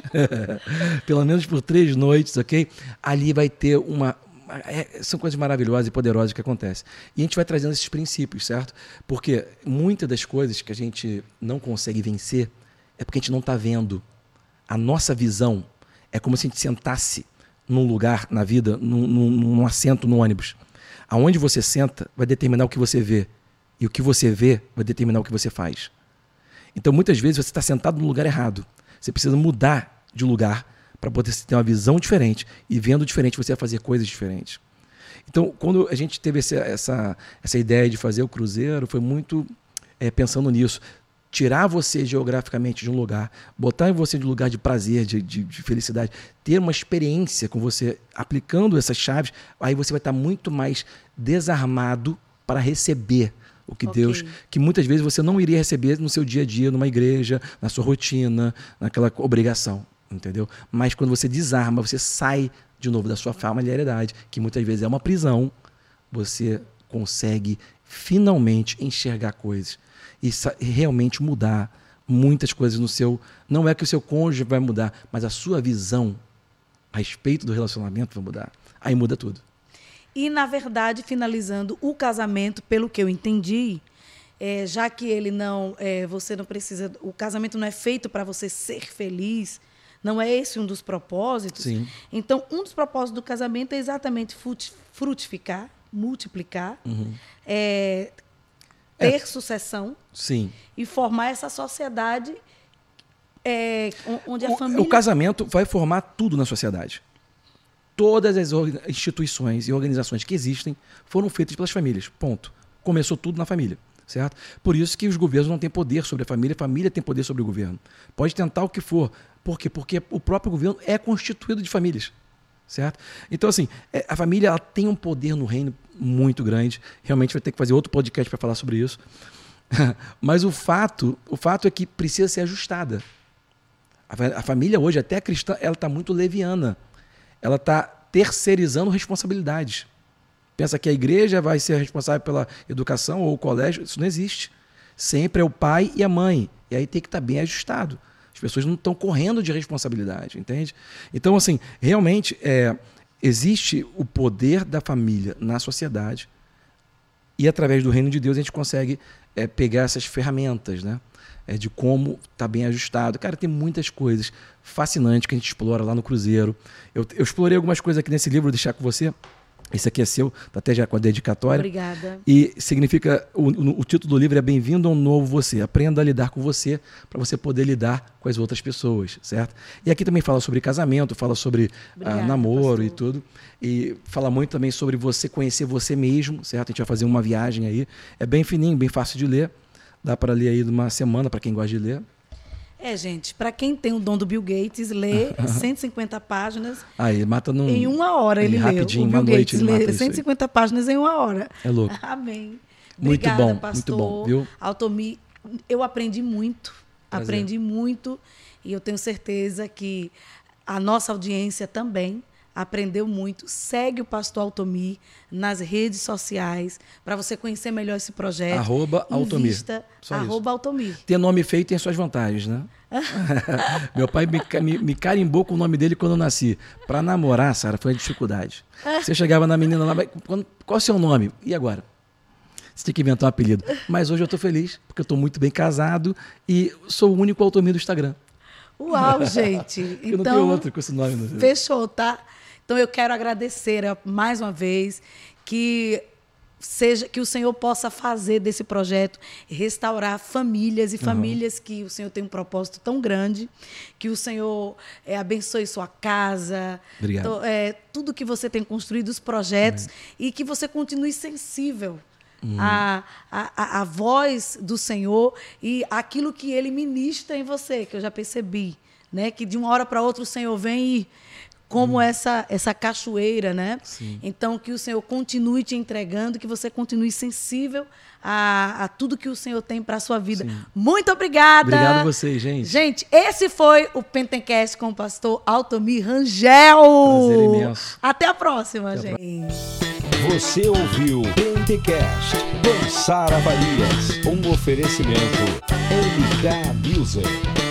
pelo menos por três noites, ok? Ali vai ter uma, é, são coisas maravilhosas e poderosas que acontecem. E a gente vai trazendo esses princípios, certo? Porque muitas das coisas que a gente não consegue vencer é porque a gente não está vendo. A nossa visão é como se a gente sentasse num lugar na vida, num, num, num assento no ônibus. aonde você senta vai determinar o que você vê. E o que você vê vai determinar o que você faz. Então, muitas vezes, você está sentado no lugar errado. Você precisa mudar de lugar para poder ter uma visão diferente. E vendo diferente, você vai fazer coisas diferentes. Então, quando a gente teve essa, essa, essa ideia de fazer o cruzeiro, foi muito é, pensando nisso. Tirar você geograficamente de um lugar, botar em você de um lugar de prazer, de, de, de felicidade, ter uma experiência com você aplicando essas chaves, aí você vai estar muito mais desarmado para receber o que okay. Deus, que muitas vezes você não iria receber no seu dia a dia, numa igreja, na sua rotina, naquela obrigação, entendeu? Mas quando você desarma, você sai de novo da sua familiaridade, que muitas vezes é uma prisão, você consegue finalmente enxergar coisas e realmente mudar muitas coisas no seu. Não é que o seu cônjuge vai mudar, mas a sua visão a respeito do relacionamento vai mudar. Aí muda tudo. E, na verdade, finalizando o casamento, pelo que eu entendi, é, já que ele não. É, você não precisa. O casamento não é feito para você ser feliz. Não é esse um dos propósitos? Sim. Então, um dos propósitos do casamento é exatamente frutificar, multiplicar, uhum. é, ter é. sucessão Sim. e formar essa sociedade é, onde a o, família. O casamento vai formar tudo na sociedade todas as instituições e organizações que existem foram feitas pelas famílias. Ponto. Começou tudo na família. Certo? Por isso que os governos não têm poder sobre a família, a família tem poder sobre o governo. Pode tentar o que for. Por quê? Porque o próprio governo é constituído de famílias. Certo? Então, assim, é, a família ela tem um poder no reino muito grande. Realmente vai ter que fazer outro podcast para falar sobre isso. Mas o fato, o fato é que precisa ser ajustada. A, família hoje, até a cristã, ela está muito leviana ela está terceirizando responsabilidades. Pensa que a igreja vai ser responsável pela educação ou o colégio, isso não existe. Sempre é o pai e a mãe. E aí tem que estar tá bem ajustado. As pessoas não estão correndo de responsabilidade, entende? Então, assim, realmente é, existe o poder da família na sociedade e através do reino de Deus a gente consegue é, pegar essas ferramentas, né? é, de como está bem ajustado. Cara, tem muitas coisas fascinantes que a gente explora lá no Cruzeiro. Eu, eu explorei algumas coisas aqui nesse livro, vou deixar com você. Esse aqui é seu, tá até já com a dedicatória. Obrigada. E significa, o, o, título do livro é Bem-vindo a um novo você. Aprenda a lidar com você para você poder lidar com as outras pessoas, certo? E aqui também fala sobre casamento, fala sobre ah, Obrigada, namoro pastor. e tudo. E fala muito também sobre você conhecer você mesmo, certo? A gente vai fazer uma viagem aí. É bem fininho, bem fácil de ler. Dá para ler aí numa semana, para quem gosta de ler. É, gente, para quem tem o dom do Bill Gates, lê 150 páginas. Aí, mata num... Em uma hora ele, ele lê. Rapidinho, o Bill Gates lê 150 páginas em uma hora. É louco. Amém. Muito Obrigada, bom, pastor. muito bom, viu? Automi, eu aprendi muito, Prazer. aprendi muito e eu tenho certeza que a nossa audiência também aprendeu muito. Segue o Pastor Altomir nas redes sociais para você conhecer melhor esse projeto. Arroba Altomir. Invista, arroba Altomir. Ter nome feio tem suas vantagens, né? Meu pai me, me, me, carimbou com o nome dele quando eu nasci. Para namorar, Sara, foi uma dificuldade. Você chegava na menina lá, qual é o seu nome? E agora? Você tinha que inventar um apelido. Mas hoje eu estou feliz, porque eu estou muito bem casado e sou o único Altomir do Instagram. Uau, gente. eu então, não tenho então, outro com esse nome. Fechou, tá? Então eu quero agradecer eh, mais uma vez que seja que o Senhor possa fazer desse projeto restaurar famílias e famílias uhum. que o Senhor tem um propósito tão grande que o Senhor é, abençoe sua casa to, é, tudo que você tem construído os projetos Amém. e que você continue sensível uhum. à, à, à voz do Senhor e aquilo que Ele ministra em você que eu já percebi né que de uma hora para outra o Senhor vem e como hum. essa essa cachoeira, né? Sim. Então que o Senhor continue te entregando, que você continue sensível a, a tudo que o Senhor tem para a sua vida. Sim. Muito obrigada. Obrigado a vocês, gente. Gente, esse foi o Pentecast com o pastor Altomir Rangel. Prazer imenso. Até a próxima, Até gente. Você ouviu Pentecast com Sara Farias, um oferecimento MK Music.